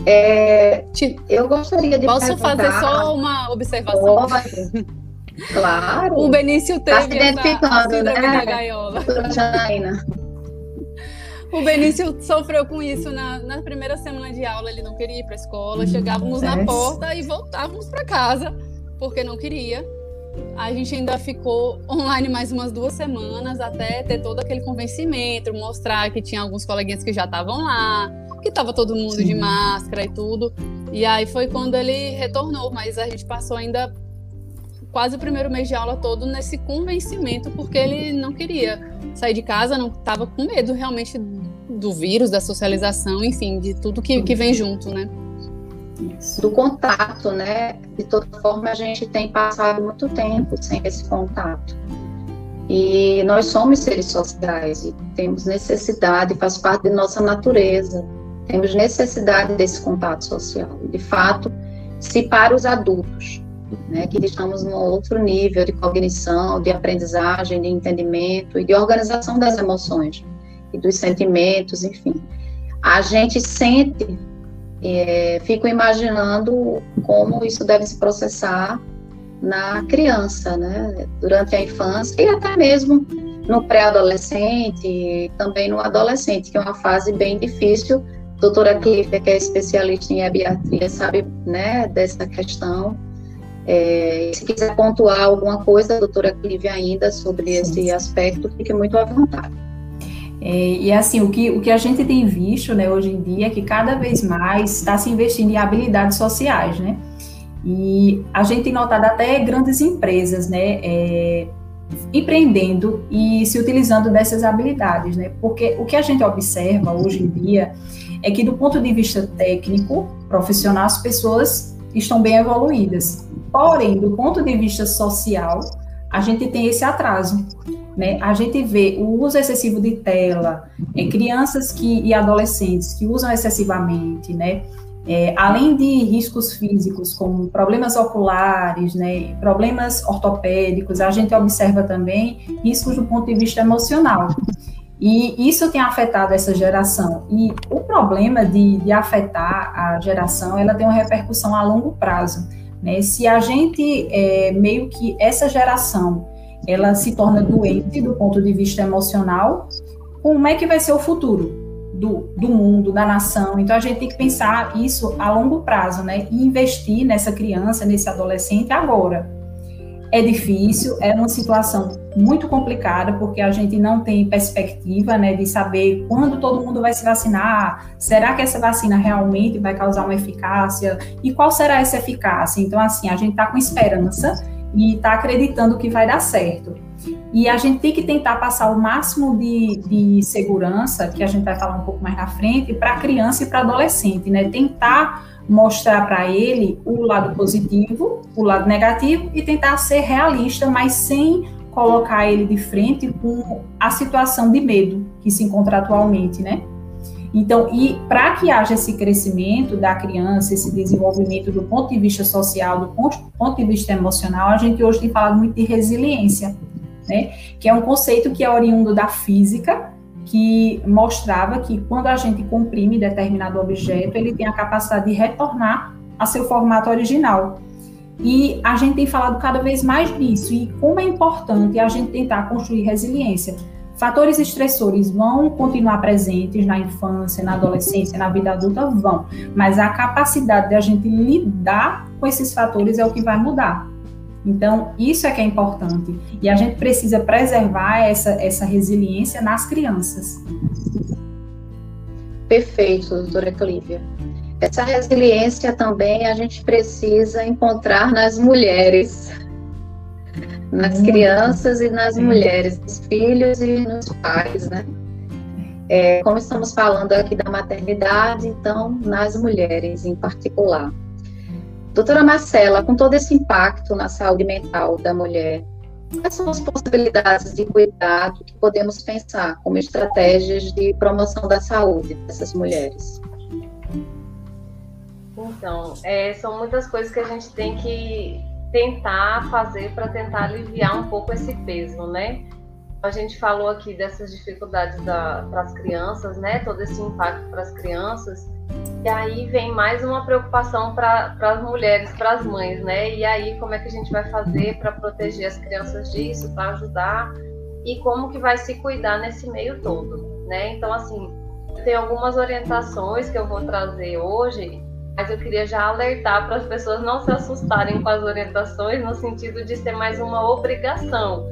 É, eu gostaria de Posso fazer só uma observação? Pode. Claro. O Benício teve tá se identificando, essa, né? da gaiola. O Benício sofreu com isso na, na, primeira semana de aula. Ele não queria ir para a escola. Chegávamos na porta e voltávamos para casa porque não queria. A gente ainda ficou online mais umas duas semanas até ter todo aquele convencimento, mostrar que tinha alguns coleguinhas que já estavam lá, que estava todo mundo Sim. de máscara e tudo. E aí foi quando ele retornou, mas a gente passou ainda quase o primeiro mês de aula todo nesse convencimento, porque ele não queria sair de casa, não estava com medo realmente do vírus, da socialização, enfim, de tudo que, que vem junto, né? do contato, né? De toda forma, a gente tem passado muito tempo sem esse contato. E nós somos seres sociais e temos necessidade, faz parte de nossa natureza, temos necessidade desse contato social. De fato, se para os adultos, né, que estamos num outro nível de cognição, de aprendizagem, de entendimento e de organização das emoções e dos sentimentos, enfim, a gente sente é, fico imaginando como isso deve se processar na criança, né, durante a infância e até mesmo no pré-adolescente, também no adolescente, que é uma fase bem difícil. doutora Clifford, que é especialista em ebiatria, sabe, né, dessa questão. É, se quiser pontuar alguma coisa, doutora Clive, ainda sobre sim, esse sim. aspecto, fique muito à vontade. É, e assim, o que, o que a gente tem visto né, hoje em dia é que cada vez mais está se investindo em habilidades sociais, né? E a gente tem notado até grandes empresas, né, é, empreendendo e se utilizando dessas habilidades, né? Porque o que a gente observa hoje em dia é que do ponto de vista técnico, profissional, as pessoas estão bem evoluídas. Porém, do ponto de vista social, a gente tem esse atraso. Né? A gente vê o uso excessivo de tela, é, crianças que, e adolescentes que usam excessivamente, né? É, além de riscos físicos, como problemas oculares, né, problemas ortopédicos, a gente observa também riscos do ponto de vista emocional. E isso tem afetado essa geração. E o problema de, de afetar a geração, ela tem uma repercussão a longo prazo. Né? Se a gente, é, meio que essa geração, ela se torna doente do ponto de vista emocional, como é que vai ser o futuro do, do mundo, da nação? Então a gente tem que pensar isso a longo prazo, né? E investir nessa criança, nesse adolescente agora. É difícil, é uma situação muito complicada, porque a gente não tem perspectiva né, de saber quando todo mundo vai se vacinar, será que essa vacina realmente vai causar uma eficácia e qual será essa eficácia? Então, assim, a gente está com esperança e está acreditando que vai dar certo. E a gente tem que tentar passar o máximo de, de segurança, que a gente vai falar um pouco mais na frente, para criança e para adolescente, né? Tentar mostrar para ele o lado positivo, o lado negativo e tentar ser realista, mas sem colocar ele de frente com a situação de medo que se encontra atualmente, né? Então, e para que haja esse crescimento da criança, esse desenvolvimento do ponto de vista social, do ponto, de vista emocional, a gente hoje tem falado muito de resiliência, né? Que é um conceito que é oriundo da física, que mostrava que quando a gente comprime determinado objeto, ele tem a capacidade de retornar a seu formato original. E a gente tem falado cada vez mais disso e como é importante a gente tentar construir resiliência Fatores estressores vão continuar presentes na infância, na adolescência, na vida adulta? Vão. Mas a capacidade de a gente lidar com esses fatores é o que vai mudar. Então, isso é que é importante. E a gente precisa preservar essa, essa resiliência nas crianças. Perfeito, doutora Clívia. Essa resiliência também a gente precisa encontrar nas mulheres nas crianças e nas mulheres, nos filhos e nos pais, né? É, como estamos falando aqui da maternidade, então, nas mulheres em particular. Doutora Marcela, com todo esse impacto na saúde mental da mulher, quais são as possibilidades de cuidado que podemos pensar como estratégias de promoção da saúde dessas mulheres? Então, é, são muitas coisas que a gente tem que tentar fazer para tentar aliviar um pouco esse peso, né? A gente falou aqui dessas dificuldades para as crianças, né? Todo esse impacto para as crianças. E aí vem mais uma preocupação para as mulheres, para as mães, né? E aí como é que a gente vai fazer para proteger as crianças disso, para ajudar e como que vai se cuidar nesse meio todo, né? Então assim, tem algumas orientações que eu vou trazer hoje mas eu queria já alertar para as pessoas não se assustarem com as orientações no sentido de ser mais uma obrigação,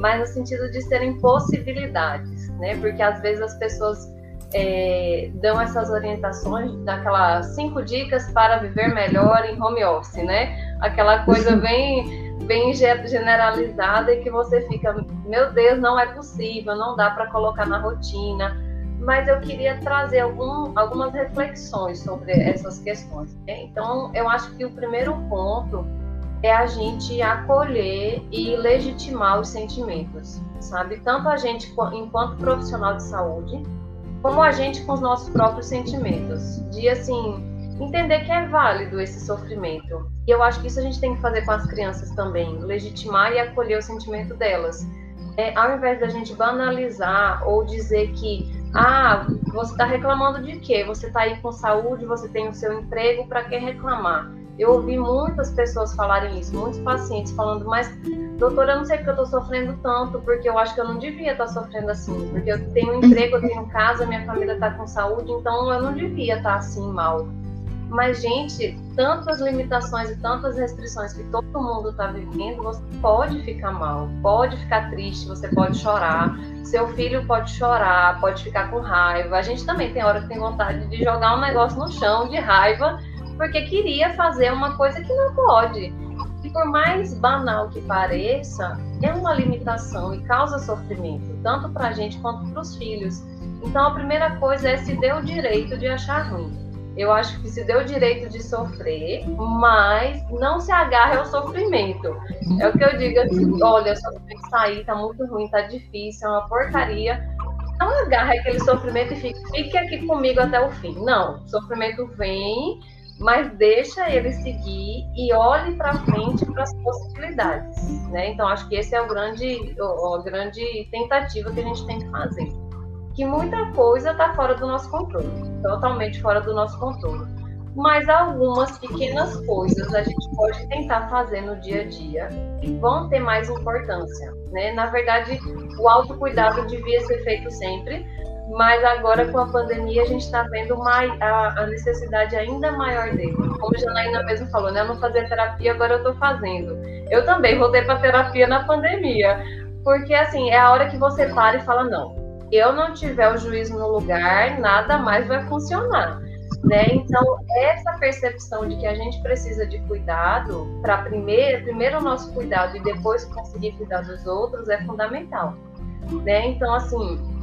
mas no sentido de serem possibilidades, né? Porque às vezes as pessoas é, dão essas orientações, daquelas cinco dicas para viver melhor em home office, né? Aquela coisa bem, bem generalizada e que você fica, meu Deus, não é possível, não dá para colocar na rotina mas eu queria trazer algum, algumas reflexões sobre essas questões. Né? Então, eu acho que o primeiro ponto é a gente acolher e legitimar os sentimentos, sabe? Tanto a gente enquanto profissional de saúde, como a gente com os nossos próprios sentimentos. De assim, entender que é válido esse sofrimento. E eu acho que isso a gente tem que fazer com as crianças também, legitimar e acolher o sentimento delas. É, ao invés da gente banalizar ou dizer que ah, você está reclamando de quê? Você está aí com saúde, você tem o seu emprego, para que reclamar? Eu ouvi muitas pessoas falarem isso, muitos pacientes falando, mas doutora, eu não sei porque eu estou sofrendo tanto, porque eu acho que eu não devia estar tá sofrendo assim, porque eu tenho um emprego, eu tenho casa, minha família está com saúde, então eu não devia estar tá assim mal. Mas, gente, tantas limitações e tantas restrições que todo mundo está vivendo, você pode ficar mal, pode ficar triste, você pode chorar, seu filho pode chorar, pode ficar com raiva. A gente também tem hora que tem vontade de jogar um negócio no chão de raiva, porque queria fazer uma coisa que não pode. E por mais banal que pareça, é uma limitação e causa sofrimento, tanto para a gente quanto para os filhos. Então, a primeira coisa é se dê o direito de achar ruim eu acho que se deu o direito de sofrer, mas não se agarre ao sofrimento. É o que eu digo assim, olha, só tem que sair, tá muito ruim, tá difícil, é uma porcaria. Não agarre aquele sofrimento e fique, fique aqui comigo até o fim. Não, sofrimento vem, mas deixa ele seguir e olhe para frente para as possibilidades, né? Então acho que esse é o grande, a grande tentativa que a gente tem que fazer que muita coisa está fora do nosso controle, totalmente fora do nosso controle. Mas algumas pequenas coisas a gente pode tentar fazer no dia a dia e vão ter mais importância, né? Na verdade, o autocuidado devia ser feito sempre, mas agora com a pandemia a gente está vendo uma, a, a, necessidade ainda maior dele. Como a Janaína mesmo falou, né? Eu não fazia terapia, agora eu estou fazendo. Eu também voltei para terapia na pandemia, porque assim, é a hora que você para e fala, não, eu não tiver o juízo no lugar, nada mais vai funcionar. Né? Então, essa percepção de que a gente precisa de cuidado, para primeiro, primeiro o nosso cuidado e depois conseguir cuidar dos outros, é fundamental. Né? Então, assim,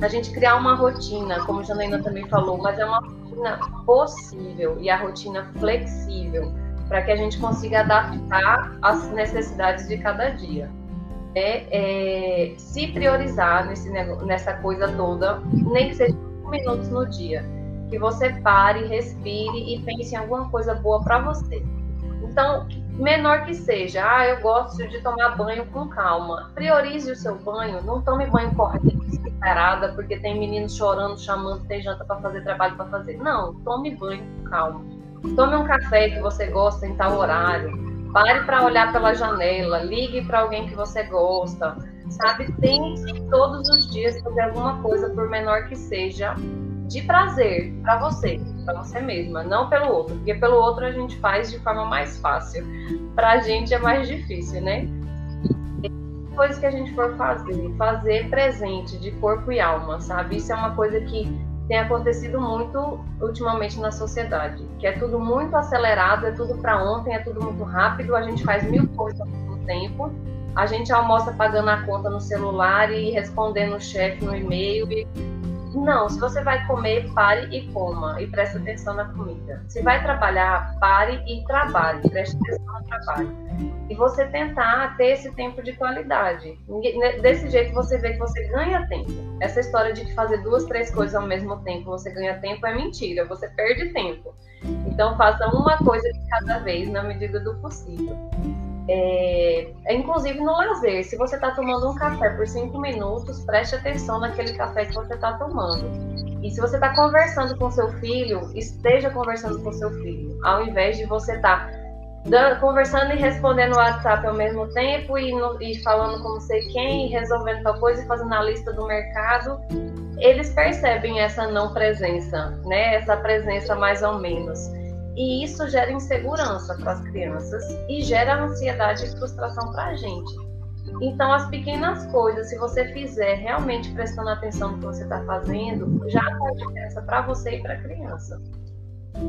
a gente criar uma rotina, como a Janaína também falou, mas é uma rotina possível e a rotina flexível, para que a gente consiga adaptar às necessidades de cada dia é, é, se priorizar nesse, nessa coisa toda, nem que seja cinco minutos no dia. Que você pare, respire e pense em alguma coisa boa para você. Então, menor que seja, ah, eu gosto de tomar banho com calma. Priorize o seu banho, não tome banho correndo, desesperada, porque tem meninos chorando, chamando, tem janta para fazer, trabalho para fazer. Não, tome banho com calma. Tome um café que você gosta em tal horário Pare para olhar pela janela, ligue para alguém que você gosta, sabe? Tente todos os dias fazer alguma coisa, por menor que seja, de prazer para você, para você mesma, não pelo outro, porque pelo outro a gente faz de forma mais fácil. Para a gente é mais difícil, né? Coisas que a gente for fazer, fazer presente de corpo e alma, sabe? Isso é uma coisa que tem acontecido muito ultimamente na sociedade, que é tudo muito acelerado, é tudo para ontem, é tudo muito rápido, a gente faz mil coisas ao mesmo tempo, a gente almoça pagando a conta no celular e respondendo o chefe no e-mail e não, se você vai comer, pare e coma e preste atenção na comida. Se vai trabalhar, pare e trabalhe, preste atenção no trabalho. E você tentar ter esse tempo de qualidade. Né, desse jeito você vê que você ganha tempo. Essa história de fazer duas, três coisas ao mesmo tempo, você ganha tempo é mentira, você perde tempo. Então faça uma coisa de cada vez na medida do possível. É, inclusive no lazer, se você está tomando um café por cinco minutos, preste atenção naquele café que você está tomando. E se você está conversando com seu filho, esteja conversando com seu filho, ao invés de você estar tá conversando e respondendo o WhatsApp ao mesmo tempo e, no, e falando com não sei quem, resolvendo tal coisa e fazendo a lista do mercado. Eles percebem essa não presença, né? Essa presença mais ou menos. E isso gera insegurança para as crianças e gera ansiedade e frustração para a gente. Então, as pequenas coisas, se você fizer realmente prestando atenção no que você está fazendo, já faz diferença para você e para a criança.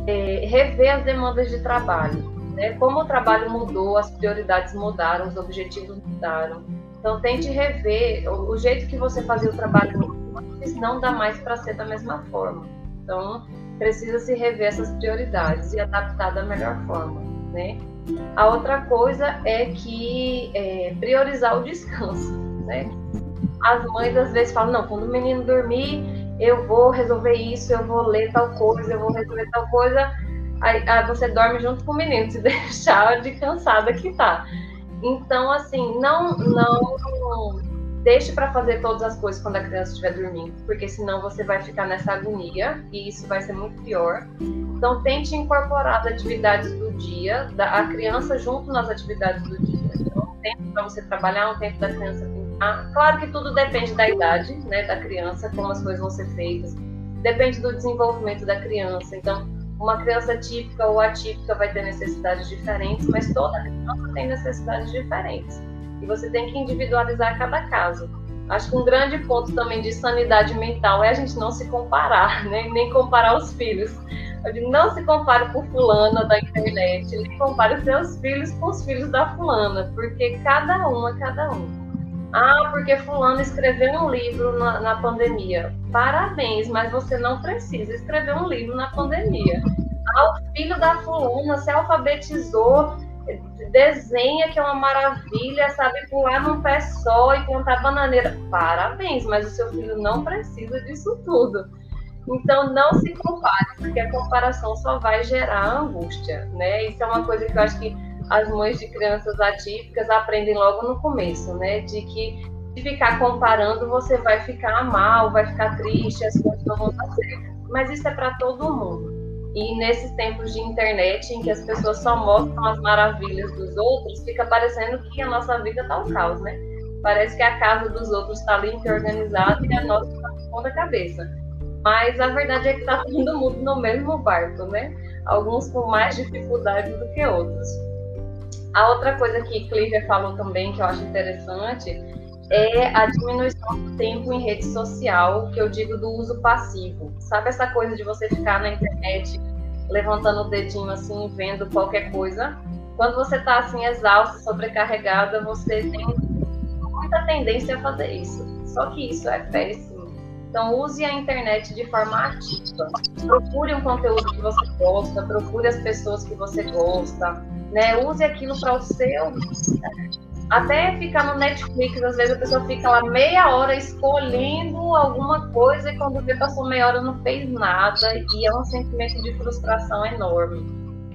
É, rever as demandas de trabalho. Né? Como o trabalho mudou, as prioridades mudaram, os objetivos mudaram. Então, tente rever o, o jeito que você fazia o trabalho antes, não dá mais para ser da mesma forma. Então, precisa se rever essas prioridades e adaptar da melhor forma, né? A outra coisa é que é, priorizar o descanso, né? As mães às vezes falam, não, quando o menino dormir, eu vou resolver isso, eu vou ler tal coisa, eu vou resolver tal coisa. Aí, aí você dorme junto com o menino, [LAUGHS] se deixar de cansada que tá. Então, assim, não, não deixe para fazer todas as coisas quando a criança estiver dormindo, porque senão você vai ficar nessa agonia e isso vai ser muito pior. Então, tente incorporar as atividades do dia, da, a criança junto nas atividades do dia. Então, um tempo para você trabalhar, um tempo da criança pintar. Claro que tudo depende da idade né, da criança, como as coisas vão ser feitas. Depende do desenvolvimento da criança. Então, uma criança típica ou atípica vai ter necessidades diferentes, mas toda criança tem necessidades diferentes e você tem que individualizar cada caso. Acho que um grande ponto também de sanidade mental é a gente não se comparar, [LAUGHS] né? nem comparar os filhos. Não se compare com fulana da internet, nem compare seus filhos com os filhos da fulana, porque cada um é cada um. Ah, porque fulano escreveu um livro na, na pandemia. Parabéns, mas você não precisa escrever um livro na pandemia. Ah, o filho da fulana se alfabetizou desenha que é uma maravilha, sabe pular num pé só e plantar bananeira. Parabéns, mas o seu filho não precisa disso tudo. Então não se compare, porque a comparação só vai gerar angústia, né? Isso é uma coisa que eu acho que as mães de crianças atípicas aprendem logo no começo, né? De que se ficar comparando, você vai ficar mal, vai ficar triste, as coisas não vão dar certo. Mas isso é para todo mundo. E nesses tempos de internet, em que as pessoas só mostram as maravilhas dos outros, fica parecendo que a nossa vida está um caos, né? Parece que a casa dos outros está limpa e organizada e a nossa está com ponta cabeça. Mas a verdade é que está todo mundo no mesmo barco, né? Alguns com mais dificuldade do que outros. A outra coisa que Clívia falou também, que eu acho interessante, é a diminuição do tempo em rede social, que eu digo do uso passivo. Sabe essa coisa de você ficar na internet levantando o dedinho assim, vendo qualquer coisa? Quando você está assim exausta, sobrecarregada, você tem muita tendência a fazer isso. Só que isso é péssimo. Então use a internet de forma ativa. Procure um conteúdo que você gosta, procure as pessoas que você gosta, né? Use aquilo para o seu até ficar no Netflix, às vezes a pessoa fica lá meia hora escolhendo alguma coisa e quando vê passou meia hora não fez nada e é um sentimento de frustração enorme.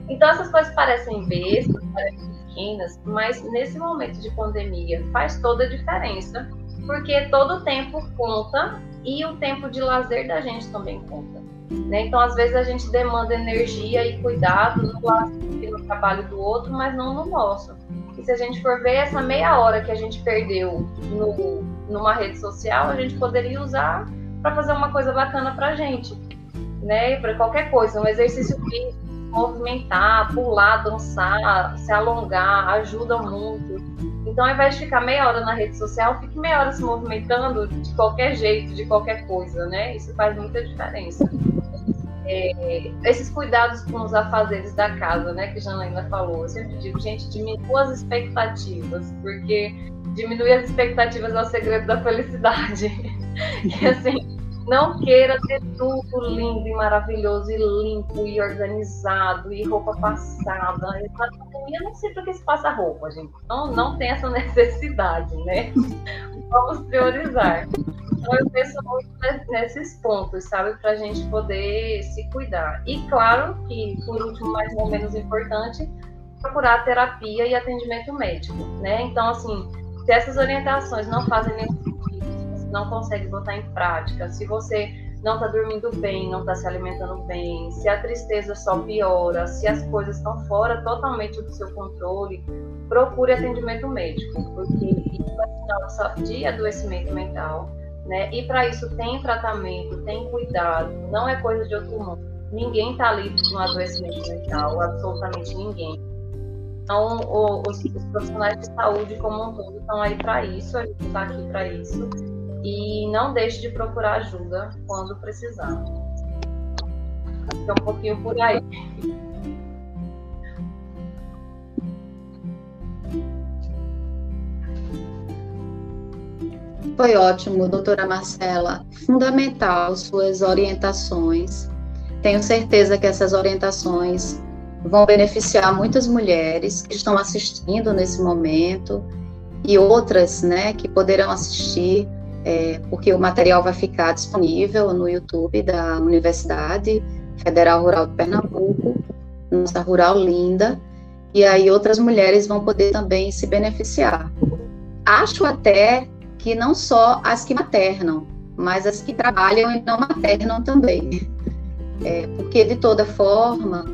Então essas coisas parecem bestas, parecem pequenas, mas nesse momento de pandemia faz toda a diferença, porque todo o tempo conta e o tempo de lazer da gente também conta. Né? Então, às vezes, a gente demanda energia e cuidado no, no trabalho do outro, mas não no nosso. E se a gente for ver essa meia hora que a gente perdeu no, numa rede social, a gente poderia usar para fazer uma coisa bacana para a gente, né? Para qualquer coisa, um exercício físico, movimentar, pular, dançar, se alongar, ajuda muito. Então, ao invés de ficar meia hora na rede social, fique meia hora se movimentando de qualquer jeito, de qualquer coisa, né? Isso faz muita diferença. É, esses cuidados com os afazeres da casa, né, que Janaína falou, eu sempre digo, gente, diminua as expectativas, porque diminuir as expectativas é o segredo da felicidade. [LAUGHS] e assim, não queira ter tudo lindo e maravilhoso e limpo e organizado e roupa passada. Pandemia não sei para que se passa roupa, gente. Não, não tem essa [LAUGHS] necessidade, né? Vamos priorizar. Então eu penso muito nesses pontos, sabe? Para a gente poder se cuidar. E claro que, por último, mas não menos importante, procurar terapia e atendimento médico, né? Então, assim, se essas orientações não fazem nenhum sentido, se você não consegue botar em prática, se você não está dormindo bem, não está se alimentando bem, se a tristeza só piora, se as coisas estão fora totalmente do seu controle, procure atendimento médico, porque isso sinal de adoecimento mental, né? E para isso tem tratamento, tem cuidado, não é coisa de outro mundo. Ninguém está livre de um adoecimento mental, absolutamente ninguém. Então, o, os, os, profissionais de saúde como um todo estão aí para isso, a gente está aqui para isso. E não deixe de procurar ajuda quando precisar. É um pouquinho por aí. Foi ótimo, doutora Marcela. Fundamental suas orientações. Tenho certeza que essas orientações vão beneficiar muitas mulheres que estão assistindo nesse momento e outras, né, que poderão assistir, é, porque o material vai ficar disponível no YouTube da Universidade Federal Rural de Pernambuco, nossa rural linda, e aí outras mulheres vão poder também se beneficiar. Acho até que não só as que maternam, mas as que trabalham e não maternam também. É, porque, de toda forma,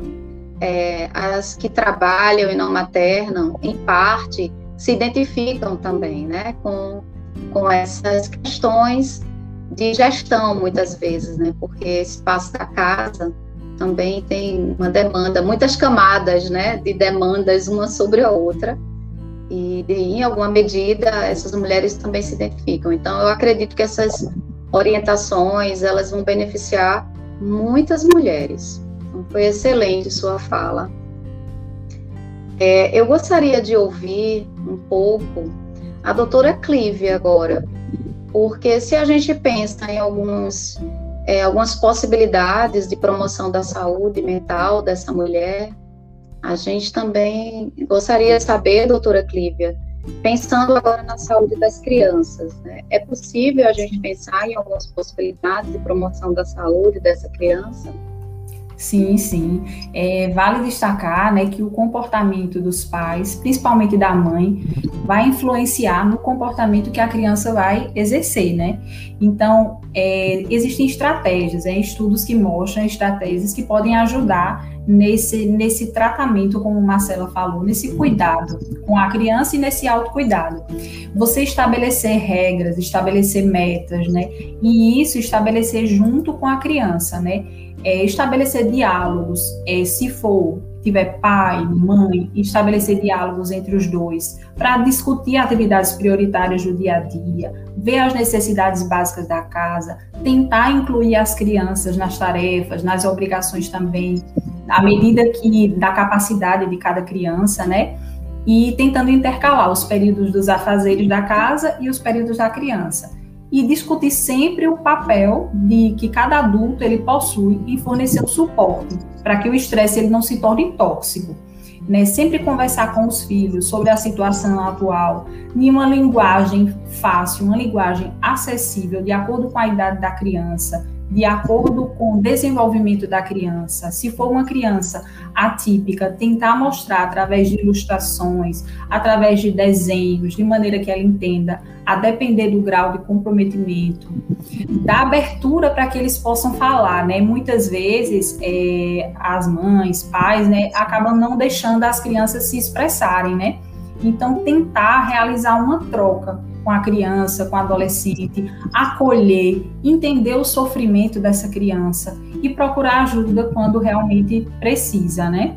é, as que trabalham e não maternam, em parte, se identificam também né, com, com essas questões de gestão, muitas vezes, né, porque esse espaço da casa também tem uma demanda, muitas camadas né, de demandas uma sobre a outra, e de, em alguma medida essas mulheres também se identificam. Então, eu acredito que essas orientações, elas vão beneficiar muitas mulheres. Então, foi excelente sua fala. É, eu gostaria de ouvir um pouco a doutora Clive agora, porque se a gente pensa em alguns, é, algumas possibilidades de promoção da saúde mental dessa mulher, a gente também gostaria de saber, doutora Clívia, pensando agora na saúde das crianças, né? é possível a gente pensar em algumas possibilidades de promoção da saúde dessa criança? Sim, sim. É, vale destacar né, que o comportamento dos pais, principalmente da mãe, vai influenciar no comportamento que a criança vai exercer, né? Então, é, existem estratégias, é, estudos que mostram estratégias que podem ajudar nesse, nesse tratamento, como Marcela falou, nesse cuidado com a criança e nesse autocuidado. Você estabelecer regras, estabelecer metas, né? E isso estabelecer junto com a criança, né? é, estabelecer diálogos, é, se for tiver pai, mãe, estabelecer diálogos entre os dois para discutir atividades prioritárias do dia a dia, ver as necessidades básicas da casa, tentar incluir as crianças nas tarefas, nas obrigações também, à medida que da capacidade de cada criança, né? E tentando intercalar os períodos dos afazeres da casa e os períodos da criança e discutir sempre o papel de que cada adulto ele possui em fornecer o suporte para que o estresse ele não se torne tóxico. Né? Sempre conversar com os filhos sobre a situação atual, em uma linguagem fácil, uma linguagem acessível, de acordo com a idade da criança, de acordo com o desenvolvimento da criança. Se for uma criança atípica, tentar mostrar através de ilustrações, através de desenhos, de maneira que ela entenda, a depender do grau de comprometimento, da abertura para que eles possam falar, né? Muitas vezes é, as mães, pais, né, acabam não deixando as crianças se expressarem, né? Então, tentar realizar uma troca com a criança, com o adolescente, acolher, entender o sofrimento dessa criança e procurar ajuda quando realmente precisa, né?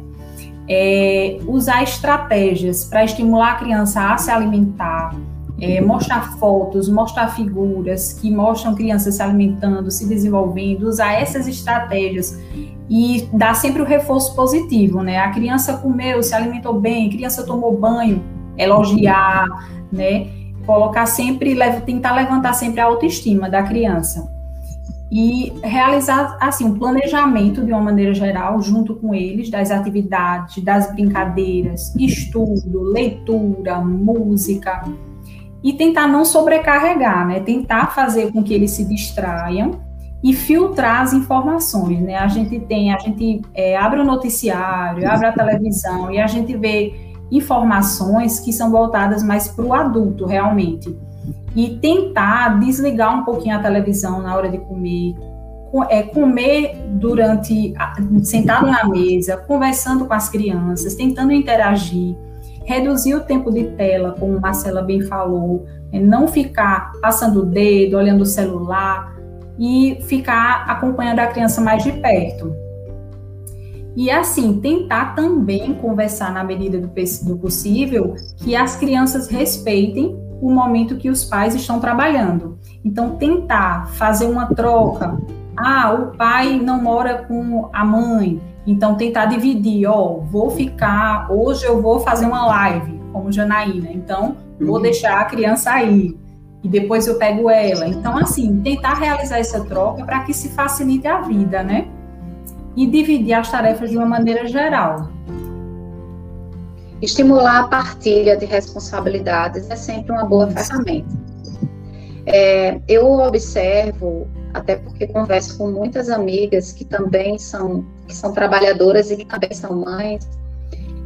É, usar estratégias para estimular a criança a se alimentar, é, mostrar fotos, mostrar figuras que mostram crianças se alimentando, se desenvolvendo, usar essas estratégias e dar sempre o reforço positivo, né? A criança comeu, se alimentou bem, a criança tomou banho, elogiar, né? Colocar sempre, tentar levantar sempre a autoestima da criança e realizar assim um planejamento de uma maneira geral junto com eles das atividades, das brincadeiras, estudo, leitura, música e tentar não sobrecarregar, né? Tentar fazer com que eles se distraiam e filtrar as informações, né? A gente tem, a gente é, abre o noticiário, abre a televisão e a gente vê informações que são voltadas mais para o adulto, realmente. E tentar desligar um pouquinho a televisão na hora de comer, é, comer durante, sentado na mesa, conversando com as crianças, tentando interagir, reduzir o tempo de tela, como Marcela bem falou, é, não ficar passando o dedo, olhando o celular, e ficar acompanhando a criança mais de perto. E assim, tentar também conversar na medida do, do possível que as crianças respeitem o momento que os pais estão trabalhando. Então, tentar fazer uma troca. Ah, o pai não mora com a mãe, então tentar dividir. Ó, vou ficar, hoje eu vou fazer uma live, como Janaína, então vou uhum. deixar a criança aí e depois eu pego ela. Então, assim, tentar realizar essa troca para que se facilite a vida, né? E dividir as tarefas de uma maneira geral. Estimular a partilha de responsabilidades é sempre uma boa ferramenta. É, eu observo, até porque converso com muitas amigas que também são, que são trabalhadoras e que também são mães,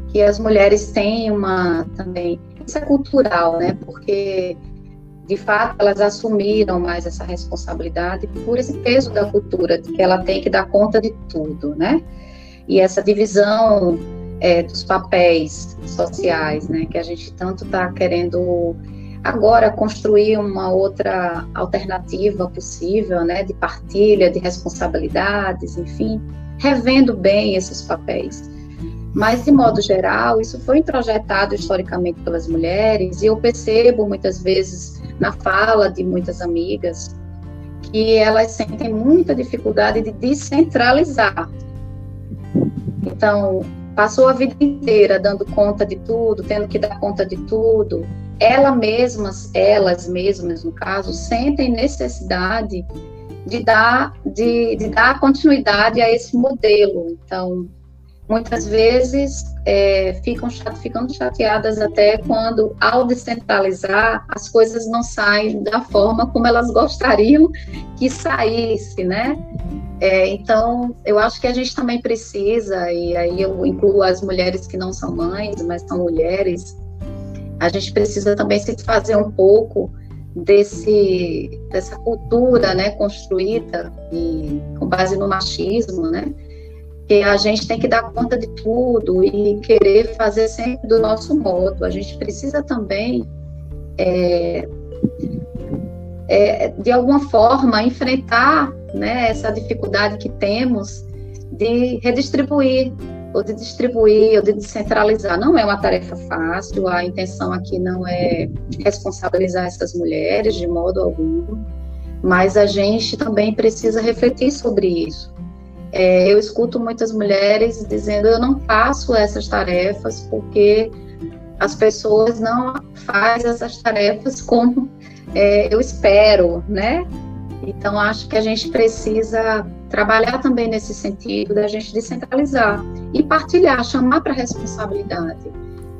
que as mulheres têm uma também, isso é cultural, né? Porque de fato, elas assumiram mais essa responsabilidade por esse peso da cultura, de que ela tem que dar conta de tudo, né? E essa divisão é, dos papéis sociais, né? Que a gente tanto está querendo agora construir uma outra alternativa possível, né? De partilha, de responsabilidades, enfim, revendo bem esses papéis. Mas, de modo geral, isso foi introjetado historicamente pelas mulheres, e eu percebo muitas vezes na fala de muitas amigas que elas sentem muita dificuldade de descentralizar. Então, passou a vida inteira dando conta de tudo, tendo que dar conta de tudo. Elas mesmas, elas mesmas, no caso, sentem necessidade de dar, de, de dar continuidade a esse modelo. Então, muitas vezes é, ficam ficando chateadas até quando, ao descentralizar, as coisas não saem da forma como elas gostariam que saísse, né? É, então, eu acho que a gente também precisa, e aí eu incluo as mulheres que não são mães, mas são mulheres, a gente precisa também se fazer um pouco desse dessa cultura, né, construída e com base no machismo, né, que a gente tem que dar conta de tudo e querer fazer sempre do nosso modo. A gente precisa também, é, é, de alguma forma, enfrentar né, essa dificuldade que temos de redistribuir, ou de distribuir, ou de descentralizar. Não é uma tarefa fácil, a intenção aqui não é responsabilizar essas mulheres de modo algum, mas a gente também precisa refletir sobre isso é, eu escuto muitas mulheres dizendo: eu não faço essas tarefas porque as pessoas não fazem essas tarefas como é, eu espero, né? Então, acho que a gente precisa trabalhar também nesse sentido da gente descentralizar e partilhar, chamar para responsabilidade,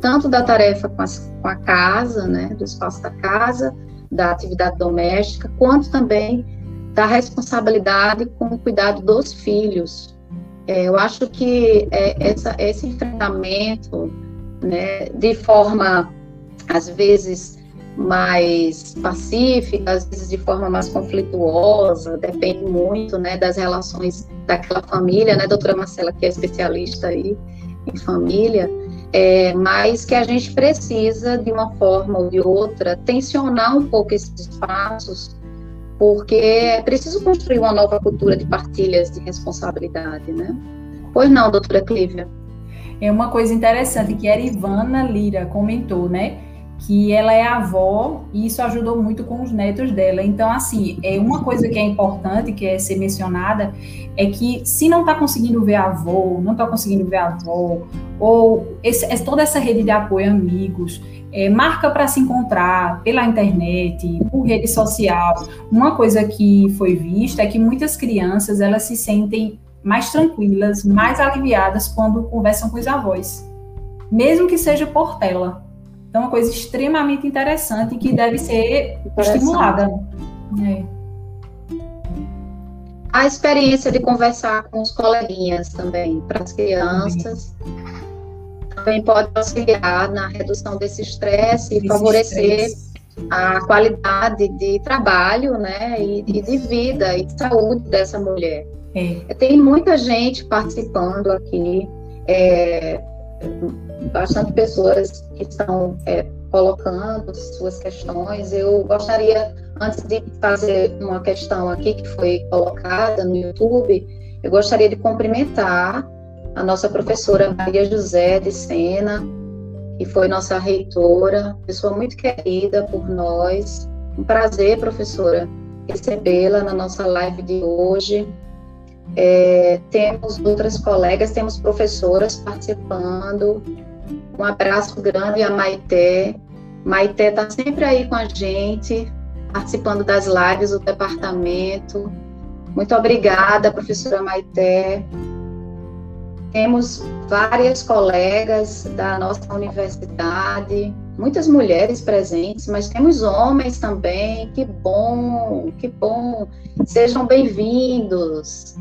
tanto da tarefa com, as, com a casa, né, do espaço da casa, da atividade doméstica, quanto também da responsabilidade com o cuidado dos filhos. É, eu acho que é, essa, esse enfrentamento, né, de forma, às vezes, mais pacífica, às vezes de forma mais conflituosa, depende muito, né, das relações daquela família, né, doutora Marcela, que é especialista aí em família, é, mas que a gente precisa, de uma forma ou de outra, tensionar um pouco esses espaços, porque é preciso construir uma nova cultura de partilhas de responsabilidade, né? Pois não, doutora Clívia? É uma coisa interessante que a Ivana Lira comentou, né? Que ela é avó e isso ajudou muito com os netos dela. Então, assim, é uma coisa que é importante, que é ser mencionada, é que se não está conseguindo ver avô, não está conseguindo ver avó, ou esse, é toda essa rede de apoio, amigos, é, marca para se encontrar pela internet, por rede social. Uma coisa que foi vista é que muitas crianças elas se sentem mais tranquilas, mais aliviadas quando conversam com os avós, mesmo que seja por tela. Então, é uma coisa extremamente interessante que deve ser estimulada. É. A experiência de conversar com os coleguinhas também, para as crianças, também pode auxiliar na redução desse estresse e favorecer estresse. a qualidade de trabalho, né, e, e, de vida e de saúde dessa mulher. É. Tem muita gente participando aqui, é, bastante pessoas que estão é, colocando suas questões. Eu gostaria, antes de fazer uma questão aqui que foi colocada no YouTube, eu gostaria de cumprimentar a nossa professora Maria José de Sena, que foi nossa reitora, pessoa muito querida por nós. Um prazer, professora, recebê-la na nossa live de hoje. É, temos outras colegas, temos professoras participando. Um abraço grande a Maité. Maité está sempre aí com a gente, participando das lives do departamento. Muito obrigada, professora Maité. Temos várias colegas da nossa universidade, muitas mulheres presentes, mas temos homens também. Que bom, que bom. Sejam bem-vindos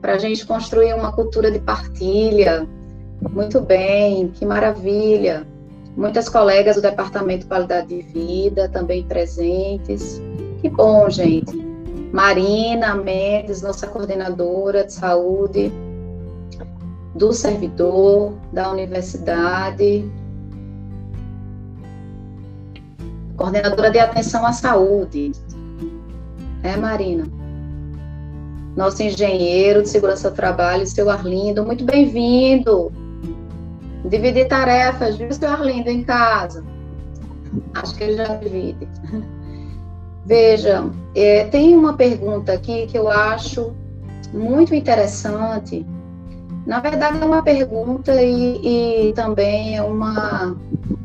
para a gente construir uma cultura de partilha. Muito bem, que maravilha. Muitas colegas do Departamento de Qualidade de Vida também presentes. Que bom, gente. Marina Mendes, nossa coordenadora de saúde do servidor, da universidade, coordenadora de atenção à saúde. É, Marina? nosso engenheiro de segurança do trabalho, seu Arlindo. Muito bem-vindo. Dividir tarefas, viu, seu Arlindo, em casa? Acho que ele já divide. [LAUGHS] Veja, é, tem uma pergunta aqui que eu acho muito interessante. Na verdade, é uma pergunta e, e também é uma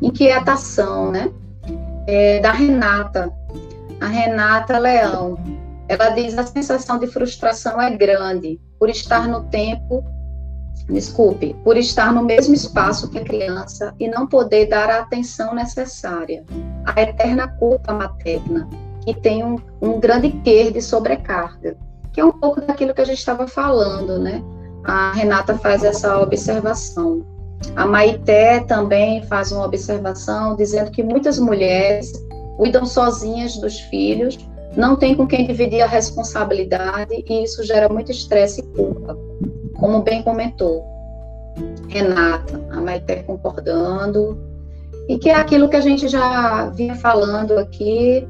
inquietação, né? É, da Renata, a Renata Leão. Ela diz: a sensação de frustração é grande por estar no tempo, desculpe, por estar no mesmo espaço que a criança e não poder dar a atenção necessária. A eterna culpa materna, que tem um, um grande quer de sobrecarga, que é um pouco daquilo que a gente estava falando, né? A Renata faz essa observação. A Maité também faz uma observação dizendo que muitas mulheres cuidam sozinhas dos filhos não tem com quem dividir a responsabilidade e isso gera muito estresse e culpa, como bem comentou Renata, a Maite concordando, e que é aquilo que a gente já vinha falando aqui.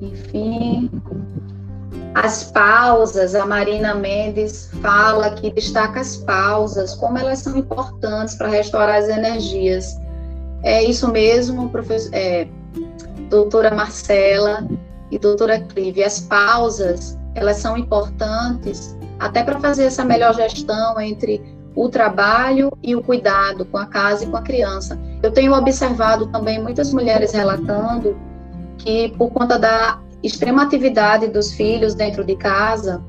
Enfim, as pausas, a Marina Mendes fala que destaca as pausas, como elas são importantes para restaurar as energias. É isso mesmo, professor, é, doutora Marcela e doutora Clive, as pausas, elas são importantes até para fazer essa melhor gestão entre o trabalho e o cuidado com a casa e com a criança. Eu tenho observado também muitas mulheres relatando que, por conta da extrema atividade dos filhos dentro de casa,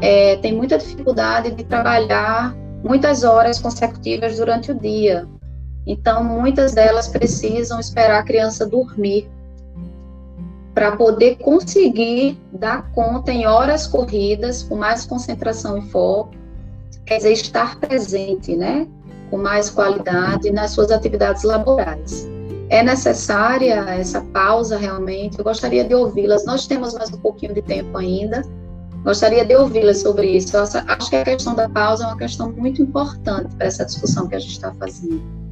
é, tem muita dificuldade de trabalhar muitas horas consecutivas durante o dia. Então, muitas delas precisam esperar a criança dormir para poder conseguir dar conta em horas corridas, com mais concentração e foco, quer dizer, estar presente, né, com mais qualidade nas suas atividades laborais. É necessária essa pausa realmente, eu gostaria de ouvi-las. Nós temos mais um pouquinho de tempo ainda, Gostaria de ouvi-la sobre isso. Eu acho que a questão da pausa é uma questão muito importante para essa discussão que a gente está fazendo.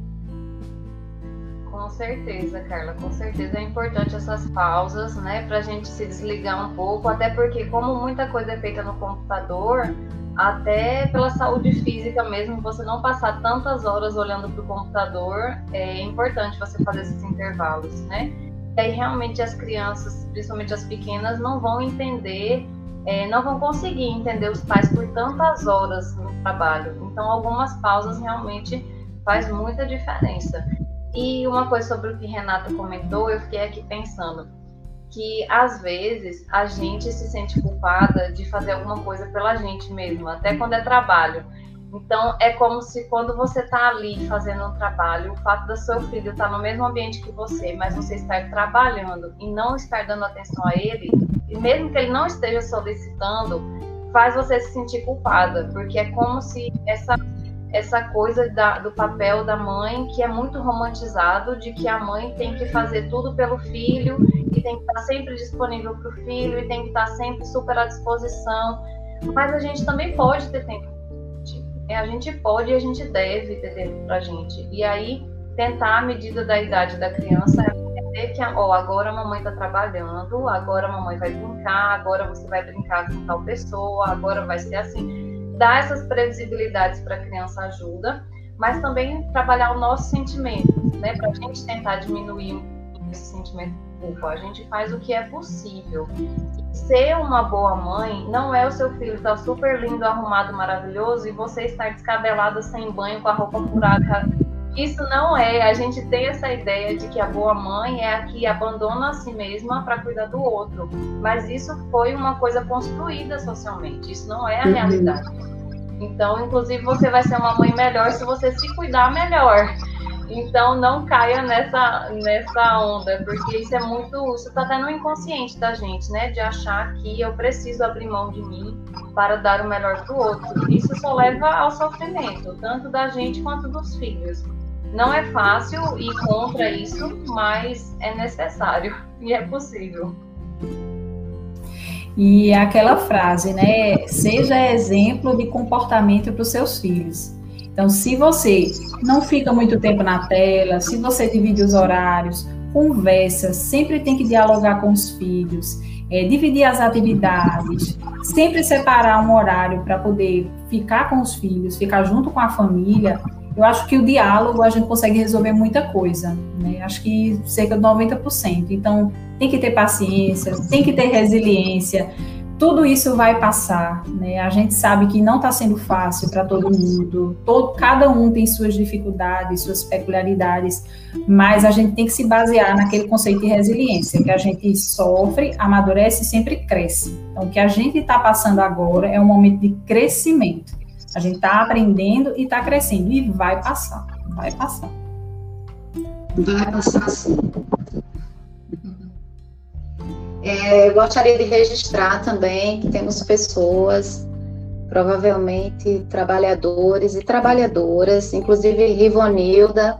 Com certeza, Carla, com certeza é importante essas pausas, né, para a gente se desligar um pouco, até porque, como muita coisa é feita no computador, até pela saúde física mesmo, você não passar tantas horas olhando para o computador, é importante você fazer esses intervalos, né? E aí realmente as crianças, principalmente as pequenas, não vão entender, é, não vão conseguir entender os pais por tantas horas no trabalho. Então algumas pausas realmente faz muita diferença. E uma coisa sobre o que Renata comentou, eu fiquei aqui pensando que às vezes a gente se sente culpada de fazer alguma coisa pela gente mesma, até quando é trabalho. Então é como se quando você está ali fazendo um trabalho, o fato do seu filho estar tá no mesmo ambiente que você, mas você estar trabalhando e não estar dando atenção a ele, e mesmo que ele não esteja solicitando, faz você se sentir culpada, porque é como se essa essa coisa da, do papel da mãe que é muito romantizado de que a mãe tem que fazer tudo pelo filho e tem que estar sempre disponível para o filho e tem que estar sempre super à disposição. Mas a gente também pode ter tempo. A gente pode e a gente deve ter tempo para a gente. E aí, tentar, à medida da idade da criança, é entender que oh, agora a mamãe está trabalhando, agora a mamãe vai brincar, agora você vai brincar com tal pessoa, agora vai ser assim. Dar essas previsibilidades para a criança ajuda, mas também trabalhar o nosso sentimento, né? Para a gente tentar diminuir esse sentimento culpa, a gente faz o que é possível. Ser uma boa mãe não é o seu filho estar tá super lindo, arrumado, maravilhoso e você estar descabelado sem banho com a roupa furada. Isso não é. A gente tem essa ideia de que a boa mãe é a que abandona a si mesma para cuidar do outro. Mas isso foi uma coisa construída socialmente. Isso não é a uhum. realidade. Então, inclusive, você vai ser uma mãe melhor se você se cuidar melhor. Então não caia nessa, nessa onda, porque isso é muito. Isso está até no inconsciente da gente, né? De achar que eu preciso abrir mão de mim para dar o melhor para o outro. Isso só leva ao sofrimento, tanto da gente quanto dos filhos. Não é fácil ir contra isso, mas é necessário [LAUGHS] e é possível. E aquela frase, né? Seja exemplo de comportamento para os seus filhos. Então, se você não fica muito tempo na tela, se você divide os horários, conversa, sempre tem que dialogar com os filhos, é, dividir as atividades, sempre separar um horário para poder ficar com os filhos, ficar junto com a família. Eu acho que o diálogo a gente consegue resolver muita coisa, né? Acho que cerca de 90%. Então, tem que ter paciência, tem que ter resiliência, tudo isso vai passar, né? A gente sabe que não está sendo fácil para todo mundo. Todo, cada um tem suas dificuldades, suas peculiaridades, mas a gente tem que se basear naquele conceito de resiliência, que a gente sofre, amadurece e sempre cresce. Então, o que a gente está passando agora é um momento de crescimento. A gente está aprendendo e está crescendo e vai passar, vai passar. Vai passar sim. É, eu gostaria de registrar também que temos pessoas, provavelmente trabalhadores e trabalhadoras, inclusive Rivonilda,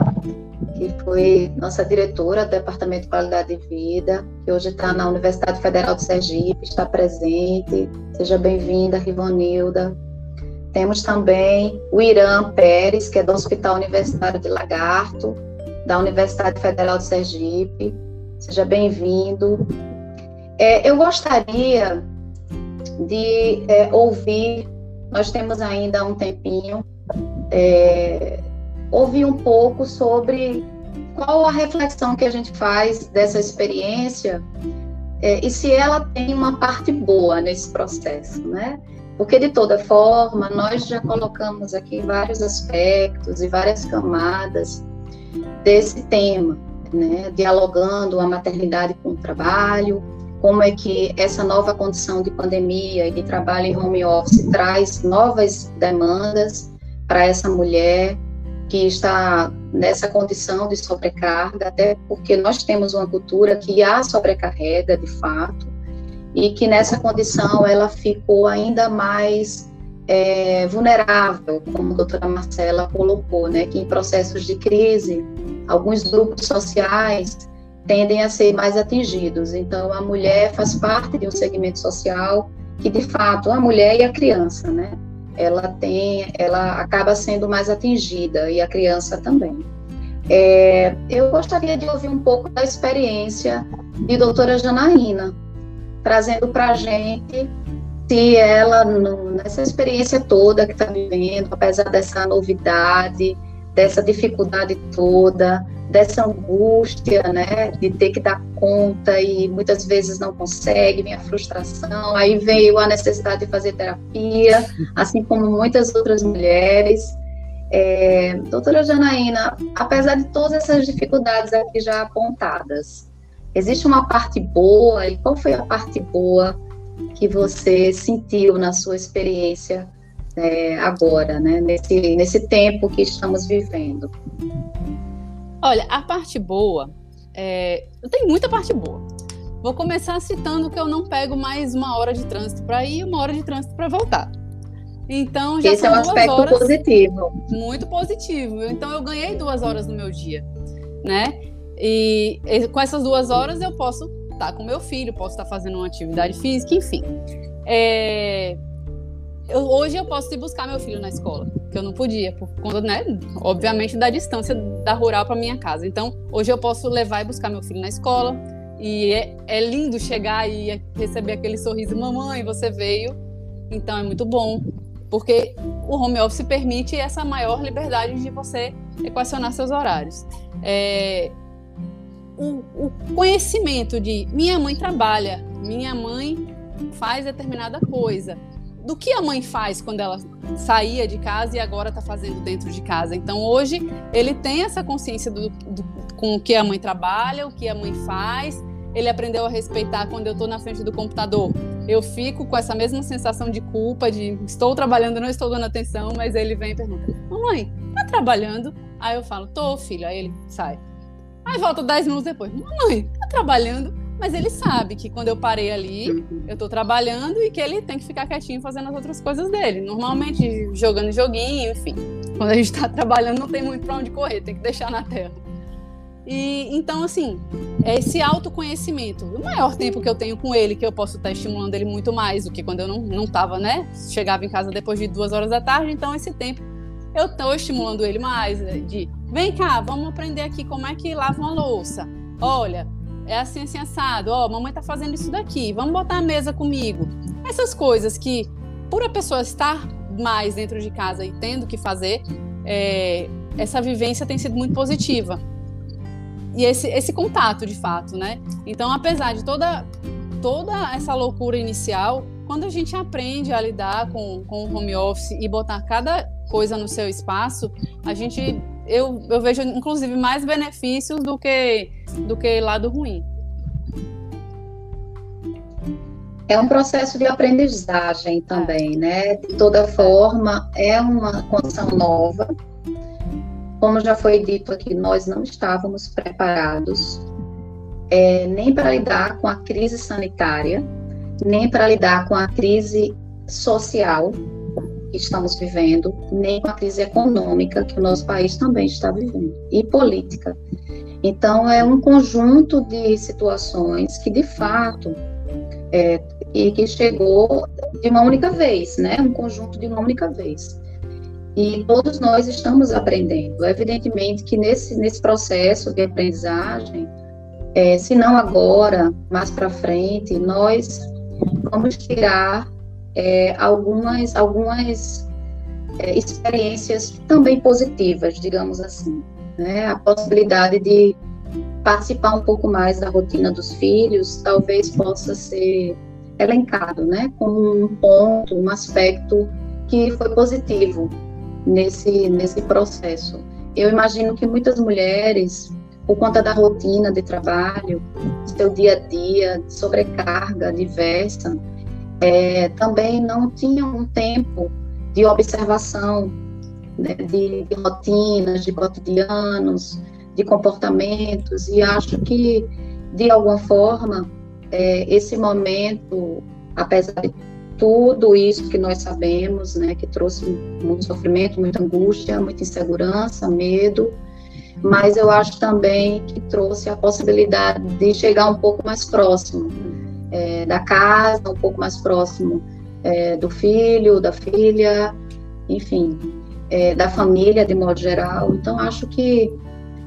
que foi nossa diretora do Departamento de Qualidade de Vida, que hoje está na Universidade Federal de Sergipe, está presente. Seja bem-vinda, Rivonilda. Temos também o Irã Pérez, que é do Hospital Universitário de Lagarto, da Universidade Federal de Sergipe. Seja bem-vindo. É, eu gostaria de é, ouvir, nós temos ainda um tempinho, é, ouvir um pouco sobre qual a reflexão que a gente faz dessa experiência é, e se ela tem uma parte boa nesse processo, né? Porque, de toda forma, nós já colocamos aqui vários aspectos e várias camadas desse tema, né? Dialogando a maternidade com o trabalho, como é que essa nova condição de pandemia e de trabalho em home office traz novas demandas para essa mulher que está nessa condição de sobrecarga, até porque nós temos uma cultura que a sobrecarrega de fato, e que nessa condição ela ficou ainda mais é, vulnerável, como a doutora Marcela colocou, né, que em processos de crise, alguns grupos sociais tendem a ser mais atingidos. Então, a mulher faz parte de um segmento social que de fato a mulher e a criança, né? Ela tem, ela acaba sendo mais atingida e a criança também. É, eu gostaria de ouvir um pouco da experiência de doutora Janaína, trazendo para a gente se ela, nessa experiência toda que está vivendo, apesar dessa novidade, dessa dificuldade toda, dessa angústia, né, de ter que dar conta e muitas vezes não consegue, vem a frustração, aí veio a necessidade de fazer terapia, assim como muitas outras mulheres. É, doutora Janaína, apesar de todas essas dificuldades aqui já apontadas, existe uma parte boa, e qual foi a parte boa que você sentiu na sua experiência é, agora, né, nesse, nesse tempo que estamos vivendo? Olha, a parte boa, é, tem muita parte boa. Vou começar citando que eu não pego mais uma hora de trânsito para ir e uma hora de trânsito para voltar. Então já Esse é um aspecto horas, positivo. Muito positivo. Então eu ganhei duas horas no meu dia, né? E, com essas duas horas eu posso estar tá com meu filho, posso estar tá fazendo uma atividade física, enfim. É, eu, hoje eu posso ir buscar meu filho na escola, que eu não podia, por conta, né, obviamente, da distância da rural para minha casa. Então, hoje eu posso levar e buscar meu filho na escola. E é, é lindo chegar e receber aquele sorriso, mamãe, você veio. Então, é muito bom, porque o home office permite essa maior liberdade de você equacionar seus horários. É, o, o conhecimento de minha mãe trabalha, minha mãe faz determinada coisa do que a mãe faz quando ela saía de casa e agora está fazendo dentro de casa. Então hoje ele tem essa consciência do, do, com o que a mãe trabalha, o que a mãe faz. Ele aprendeu a respeitar quando eu estou na frente do computador. Eu fico com essa mesma sensação de culpa, de estou trabalhando, não estou dando atenção, mas ele vem e pergunta: Mamãe, tá trabalhando? Aí eu falo: Tô, filho. Aí ele sai. Aí volta 10 minutos depois: Mamãe, tá trabalhando? Mas ele sabe que quando eu parei ali, eu estou trabalhando e que ele tem que ficar quietinho fazendo as outras coisas dele. Normalmente jogando joguinho, enfim. Quando a gente está trabalhando, não tem muito para onde correr, tem que deixar na tela. E então, assim, é esse autoconhecimento. O maior tempo que eu tenho com ele, que eu posso estar estimulando ele muito mais do que quando eu não, não tava, né? Chegava em casa depois de duas horas da tarde, então esse tempo eu estou estimulando ele mais. Né? De vem cá, vamos aprender aqui como é que lava uma louça. Olha, é assim, assim, assado. Ó, oh, mamãe tá fazendo isso daqui, vamos botar a mesa comigo. Essas coisas que, por a pessoa estar mais dentro de casa e tendo que fazer, é, essa vivência tem sido muito positiva. E esse, esse contato, de fato, né? Então, apesar de toda, toda essa loucura inicial, quando a gente aprende a lidar com, com o home office e botar cada coisa no seu espaço, a gente eu, eu vejo inclusive mais benefícios do que do que lado ruim. É um processo de aprendizagem também, né? De toda forma, é uma condição nova. Como já foi dito aqui, nós não estávamos preparados é, nem para lidar com a crise sanitária, nem para lidar com a crise social que estamos vivendo, nem com a crise econômica que o nosso país também está vivendo, e política. Então, é um conjunto de situações que, de fato, é, e que chegou de uma única vez, né? Um conjunto de uma única vez. E todos nós estamos aprendendo. Evidentemente que nesse, nesse processo de aprendizagem, é, se não agora, mais para frente, nós vamos tirar é, algumas, algumas é, experiências também positivas, digamos assim. Né? A possibilidade de participar um pouco mais da rotina dos filhos talvez possa ser elencado né? como um ponto, um aspecto que foi positivo nesse, nesse processo. Eu imagino que muitas mulheres, por conta da rotina de trabalho, seu dia a dia, sobrecarga diversa, é, também não tinham um tempo de observação né, de, de, rotinas, de cotidianos, de comportamentos, e acho que, de alguma forma, é, esse momento, apesar de tudo isso que nós sabemos, né, que trouxe muito sofrimento, muita angústia, muita insegurança, medo, mas eu acho também que trouxe a possibilidade de chegar um pouco mais próximo é, da casa, um pouco mais próximo é, do filho, da filha, enfim, é, da família de modo geral. Então, acho que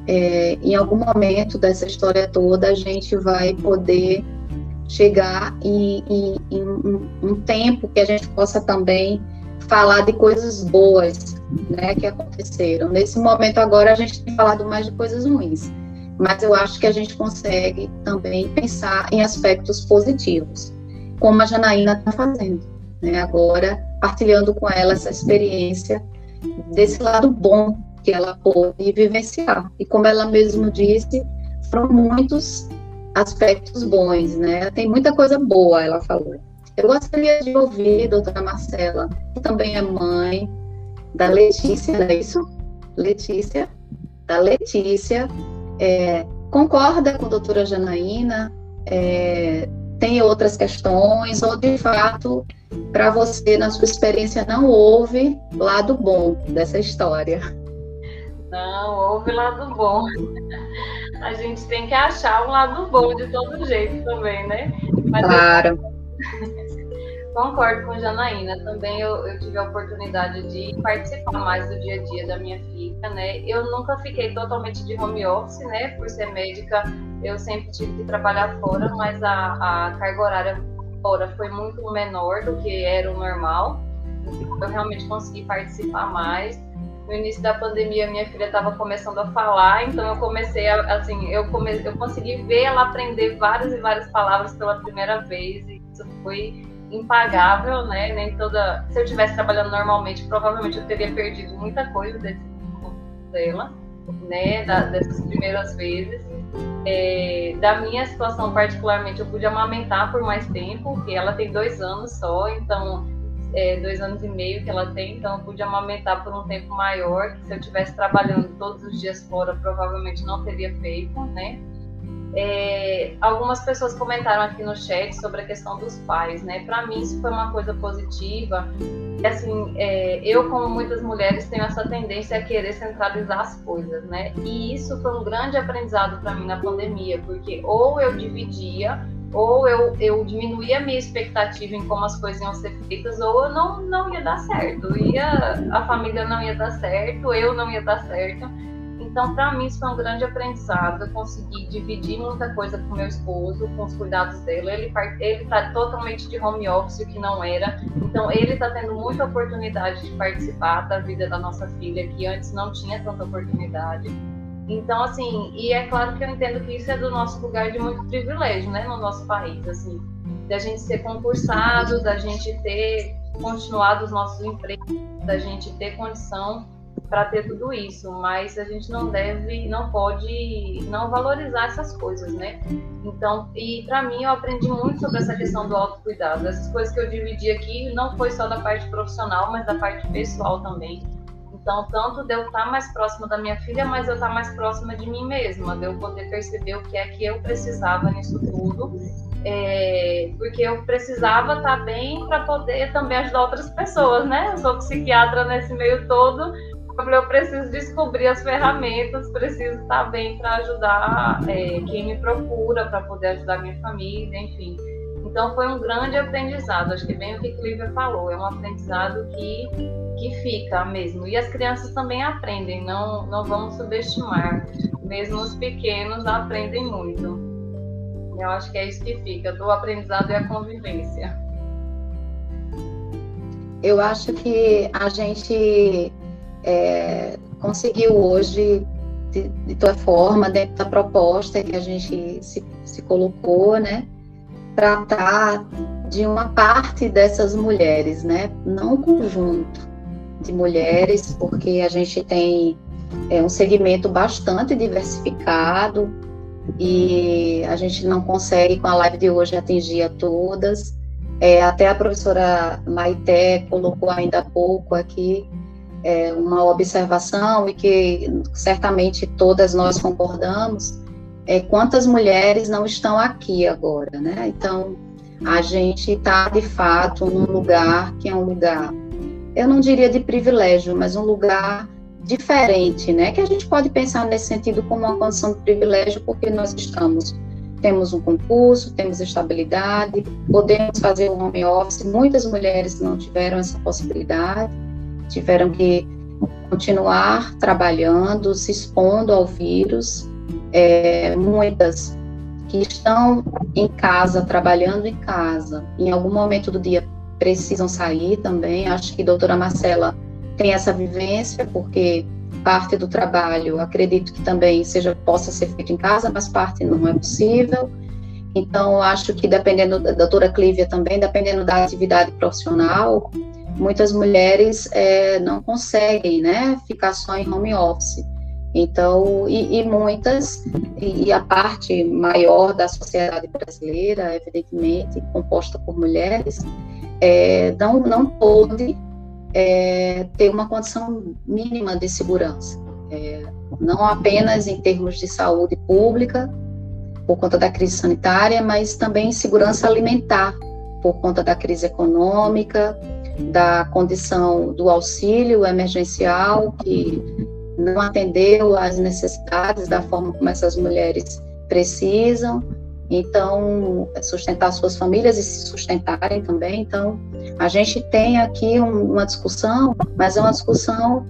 é, em algum momento dessa história toda a gente vai poder chegar em, em, em um, um tempo que a gente possa também falar de coisas boas né, que aconteceram. Nesse momento agora a gente tem falado mais de coisas ruins, mas eu acho que a gente consegue também pensar em aspectos positivos, como a Janaína está fazendo, né, agora partilhando com ela essa experiência desse lado bom que ela pôde vivenciar. E como ela mesmo disse, foram muitos aspectos bons, né? Tem muita coisa boa, ela falou. Eu gostaria de ouvir, doutora Marcela, que também é mãe da Letícia, não é isso? Letícia, da Letícia, é, concorda com a doutora Janaína? É, tem outras questões, ou de fato, para você, na sua experiência, não houve lado bom dessa história? Não, houve lado bom. A gente tem que achar um lado bom de todo jeito também, né? Mas claro. Eu... Concordo com Janaína. Também eu, eu, tive a oportunidade de participar mais do dia a dia da minha filha, né? Eu nunca fiquei totalmente de home office, né? Por ser médica, eu sempre tive que trabalhar fora, mas a, a carga horária fora foi muito menor do que era o normal. Eu realmente consegui participar mais no início da pandemia minha filha estava começando a falar, então eu comecei a, assim, eu comecei, eu consegui ver ela aprender várias e várias palavras pela primeira vez e isso foi impagável, né? Nem toda, se eu estivesse trabalhando normalmente, provavelmente eu teria perdido muita coisa desse dela, né? Da, dessas primeiras vezes. É, da minha situação particularmente, eu pude amamentar por mais tempo, porque ela tem dois anos só, então é, dois anos e meio que ela tem, então eu pude amamentar por um tempo maior, que se eu estivesse trabalhando todos os dias fora, provavelmente não teria feito, né? É, algumas pessoas comentaram aqui no chat sobre a questão dos pais, né? Para mim isso foi uma coisa positiva. E, assim, é, eu como muitas mulheres tenho essa tendência a querer centralizar as coisas, né? E isso foi um grande aprendizado para mim na pandemia, porque ou eu dividia ou eu, eu diminuía a minha expectativa em como as coisas iam ser feitas, ou eu não, não ia dar certo. Ia, a família não ia dar certo, eu não ia dar certo. Então, para mim, isso foi um grande aprendizado. Eu consegui dividir muita coisa com meu esposo, com os cuidados dele. Ele ele está totalmente de home office, o que não era. Então, ele está tendo muita oportunidade de participar da vida da nossa filha, que antes não tinha tanta oportunidade. Então, assim, e é claro que eu entendo que isso é do nosso lugar de muito privilégio, né, no nosso país, assim, da gente ser concursado, da gente ter continuado os nossos empregos, da gente ter condição para ter tudo isso, mas a gente não deve, não pode não valorizar essas coisas, né? Então, e para mim eu aprendi muito sobre essa questão do autocuidado. Essas coisas que eu dividi aqui não foi só da parte profissional, mas da parte pessoal também então, tanto de eu estar mais próxima da minha filha, mas eu estar mais próxima de mim mesma, de eu poder perceber o que é que eu precisava nisso tudo, é, porque eu precisava estar bem para poder também ajudar outras pessoas, né? Eu sou psiquiatra nesse meio todo, eu preciso descobrir as ferramentas, preciso estar bem para ajudar é, quem me procura, para poder ajudar minha família, enfim. Então foi um grande aprendizado, acho que bem o que Clívia falou, é um aprendizado que, que fica mesmo. E as crianças também aprendem, não, não vamos subestimar. Mesmo os pequenos aprendem muito. Eu acho que é isso que fica, do aprendizado e a convivência. Eu acho que a gente é, conseguiu hoje, de, de toda forma, dentro da proposta que a gente se, se colocou, né? tratar de uma parte dessas mulheres, né? Não um conjunto de mulheres, porque a gente tem é, um segmento bastante diversificado e a gente não consegue, com a live de hoje, atingir a todas. É, até a professora Maité colocou ainda há pouco aqui é, uma observação e que certamente todas nós concordamos, é, quantas mulheres não estão aqui agora, né? Então, a gente está, de fato, num lugar que é um lugar, eu não diria de privilégio, mas um lugar diferente, né? Que a gente pode pensar nesse sentido como uma condição de privilégio, porque nós estamos temos um concurso, temos estabilidade, podemos fazer um home office. Muitas mulheres não tiveram essa possibilidade, tiveram que continuar trabalhando, se expondo ao vírus. É, muitas que estão em casa, trabalhando em casa, em algum momento do dia precisam sair também. Acho que a doutora Marcela tem essa vivência, porque parte do trabalho, acredito que também seja possa ser feito em casa, mas parte não é possível. Então, acho que dependendo da doutora Clívia também, dependendo da atividade profissional, muitas mulheres é, não conseguem, né, ficar só em home office. Então, e, e muitas, e, e a parte maior da sociedade brasileira, evidentemente, composta por mulheres, é, não, não pôde é, ter uma condição mínima de segurança, é, não apenas em termos de saúde pública, por conta da crise sanitária, mas também segurança alimentar, por conta da crise econômica, da condição do auxílio emergencial, que não atendeu às necessidades da forma como essas mulheres precisam, então sustentar suas famílias e se sustentarem também. Então a gente tem aqui um, uma discussão, mas é uma discussão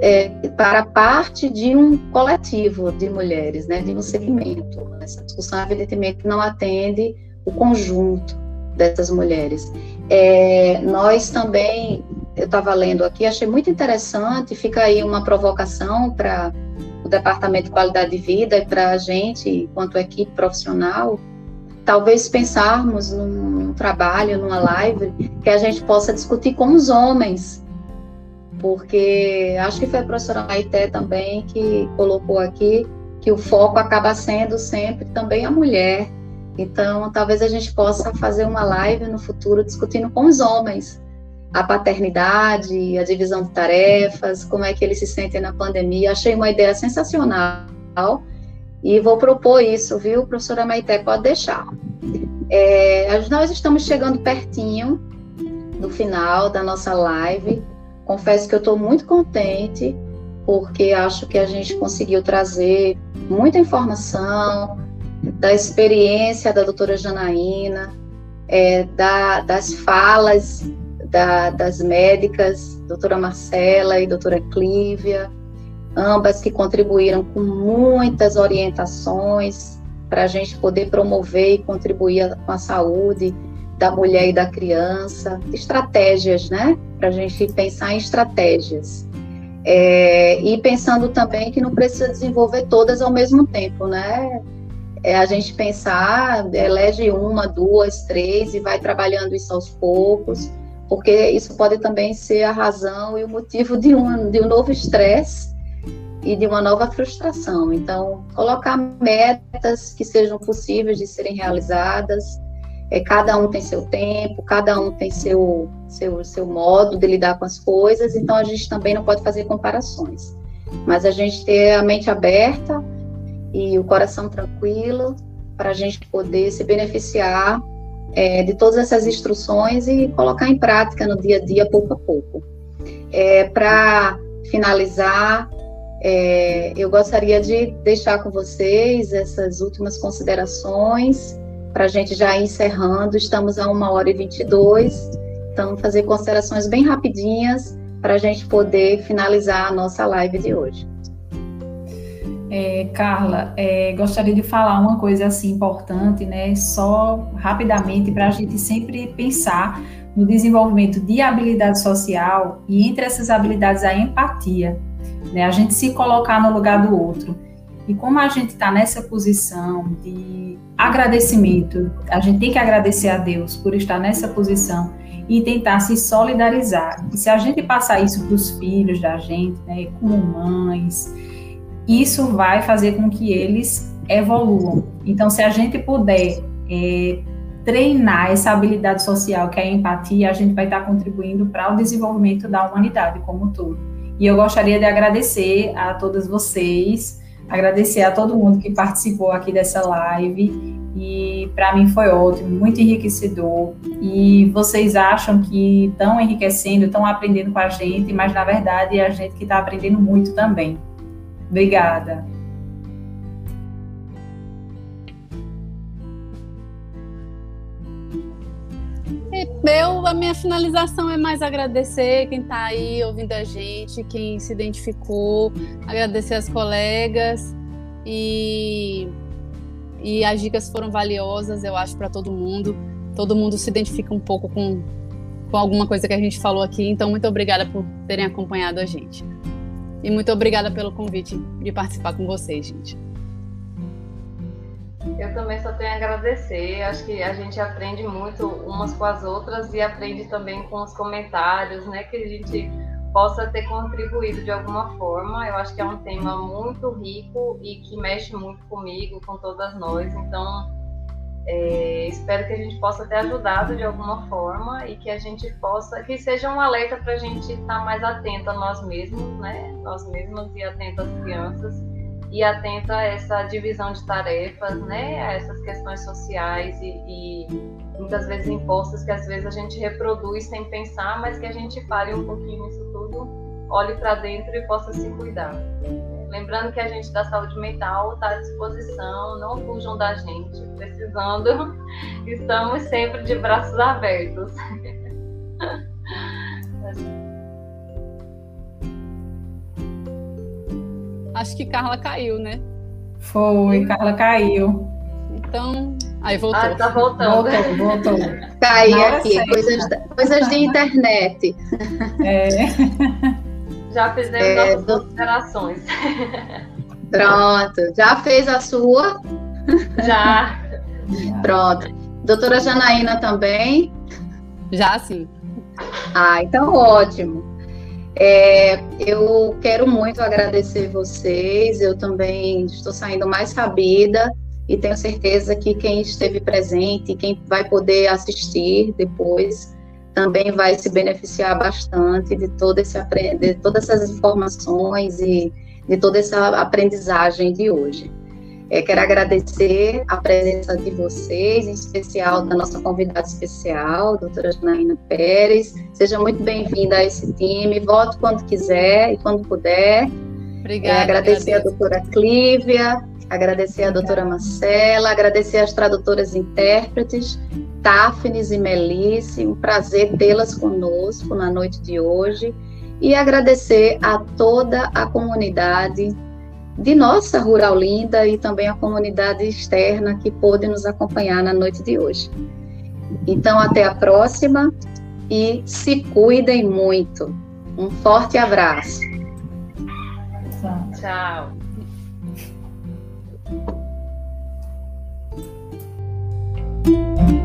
é, para parte de um coletivo de mulheres, né, de um segmento. Essa discussão evidentemente não atende o conjunto dessas mulheres. É, nós também, eu estava lendo aqui, achei muito interessante, fica aí uma provocação para o Departamento de Qualidade de Vida e para a gente, enquanto equipe profissional, talvez pensarmos num, trabalho, numa live, que a gente possa discutir com os homens, porque acho que foi a professora Maité também que colocou aqui que o foco acaba sendo sempre também a mulher. Então, talvez a gente possa fazer uma live no futuro discutindo com os homens a paternidade, a divisão de tarefas, como é que eles se sentem na pandemia. Achei uma ideia sensacional e vou propor isso, viu, professora Maité? Pode deixar. É, nós estamos chegando pertinho do final da nossa live. Confesso que eu estou muito contente, porque acho que a gente conseguiu trazer muita informação, da experiência da doutora Janaína, é, da, das falas da, das médicas, doutora Marcela e doutora Clívia, ambas que contribuíram com muitas orientações para a gente poder promover e contribuir com a saúde da mulher e da criança, estratégias, né? Para a gente pensar em estratégias. É, e pensando também que não precisa desenvolver todas ao mesmo tempo, né? É a gente pensar, elege uma, duas, três e vai trabalhando isso aos poucos, porque isso pode também ser a razão e o motivo de um, de um novo estresse e de uma nova frustração. Então, colocar metas que sejam possíveis de serem realizadas, é, cada um tem seu tempo, cada um tem seu, seu, seu modo de lidar com as coisas, então a gente também não pode fazer comparações. Mas a gente ter a mente aberta e o coração tranquilo para a gente poder se beneficiar é, de todas essas instruções e colocar em prática no dia a dia, pouco a pouco. É, para finalizar, é, eu gostaria de deixar com vocês essas últimas considerações para a gente já ir encerrando. Estamos a uma hora e 22, então fazer considerações bem rapidinhas para a gente poder finalizar a nossa live de hoje. É, Carla, é, gostaria de falar uma coisa assim importante, né? Só rapidamente para a gente sempre pensar no desenvolvimento de habilidade social e entre essas habilidades a empatia, né? A gente se colocar no lugar do outro. E como a gente está nessa posição de agradecimento, a gente tem que agradecer a Deus por estar nessa posição e tentar se solidarizar. E se a gente passar isso para os filhos da gente, né, como mães, isso vai fazer com que eles evoluam. Então, se a gente puder é, treinar essa habilidade social, que é a empatia, a gente vai estar contribuindo para o desenvolvimento da humanidade como um todo. E eu gostaria de agradecer a todas vocês, agradecer a todo mundo que participou aqui dessa live. E para mim foi ótimo, muito enriquecedor. E vocês acham que estão enriquecendo, estão aprendendo com a gente, mas na verdade é a gente que está aprendendo muito também. Obrigada. É, Meu, a minha finalização é mais agradecer quem está aí ouvindo a gente, quem se identificou, agradecer as colegas e, e as dicas foram valiosas, eu acho, para todo mundo. Todo mundo se identifica um pouco com, com alguma coisa que a gente falou aqui, então muito obrigada por terem acompanhado a gente. E muito obrigada pelo convite de participar com vocês, gente. Eu também só tenho a agradecer. Acho que a gente aprende muito umas com as outras e aprende também com os comentários, né? Que a gente possa ter contribuído de alguma forma. Eu acho que é um tema muito rico e que mexe muito comigo, com todas nós. Então, é, espero que a gente possa ter ajudado de alguma forma e que a gente possa, que seja um alerta para a gente estar mais atento a nós mesmos, né? Nós mesmos e atento às crianças e atenta a essa divisão de tarefas, né, a essas questões sociais e, e, muitas vezes impostas que às vezes a gente reproduz sem pensar, mas que a gente pare um pouquinho isso tudo, olhe para dentro e possa se cuidar. Lembrando que a gente da saúde mental está à disposição, não fujam da gente, precisando, [LAUGHS] estamos sempre de braços abertos. [LAUGHS] Acho que Carla caiu, né? Foi, Carla caiu. Então, aí voltou. Ah, tá voltando. Voltou, voltou. Caí aqui, coisas, coisas de internet. É. [LAUGHS] Já fizemos é, nossas do... considerações. [LAUGHS] Pronto. Já fez a sua? Já. [LAUGHS] Pronto. Doutora Janaína também? Já sim. Ah, então ótimo. É, eu quero muito agradecer vocês. Eu também estou saindo mais sabida e tenho certeza que quem esteve presente, quem vai poder assistir depois, também vai se beneficiar bastante de, todo esse, de todas essas informações e de toda essa aprendizagem de hoje. É, quero agradecer a presença de vocês, em especial da nossa convidada especial, doutora Janaína Pérez. Seja muito bem-vinda a esse time. Volte quando quiser e quando puder. Obrigada. É, agradecer agradeço. a doutora Clívia, agradecer a doutora Marcela, agradecer as tradutoras e intérpretes, Táfnis e Melice. Um prazer tê-las conosco na noite de hoje. E agradecer a toda a comunidade de nossa Rural Linda e também a comunidade externa que pôde nos acompanhar na noite de hoje. Então, até a próxima e se cuidem muito. Um forte abraço. Tchau. Tchau.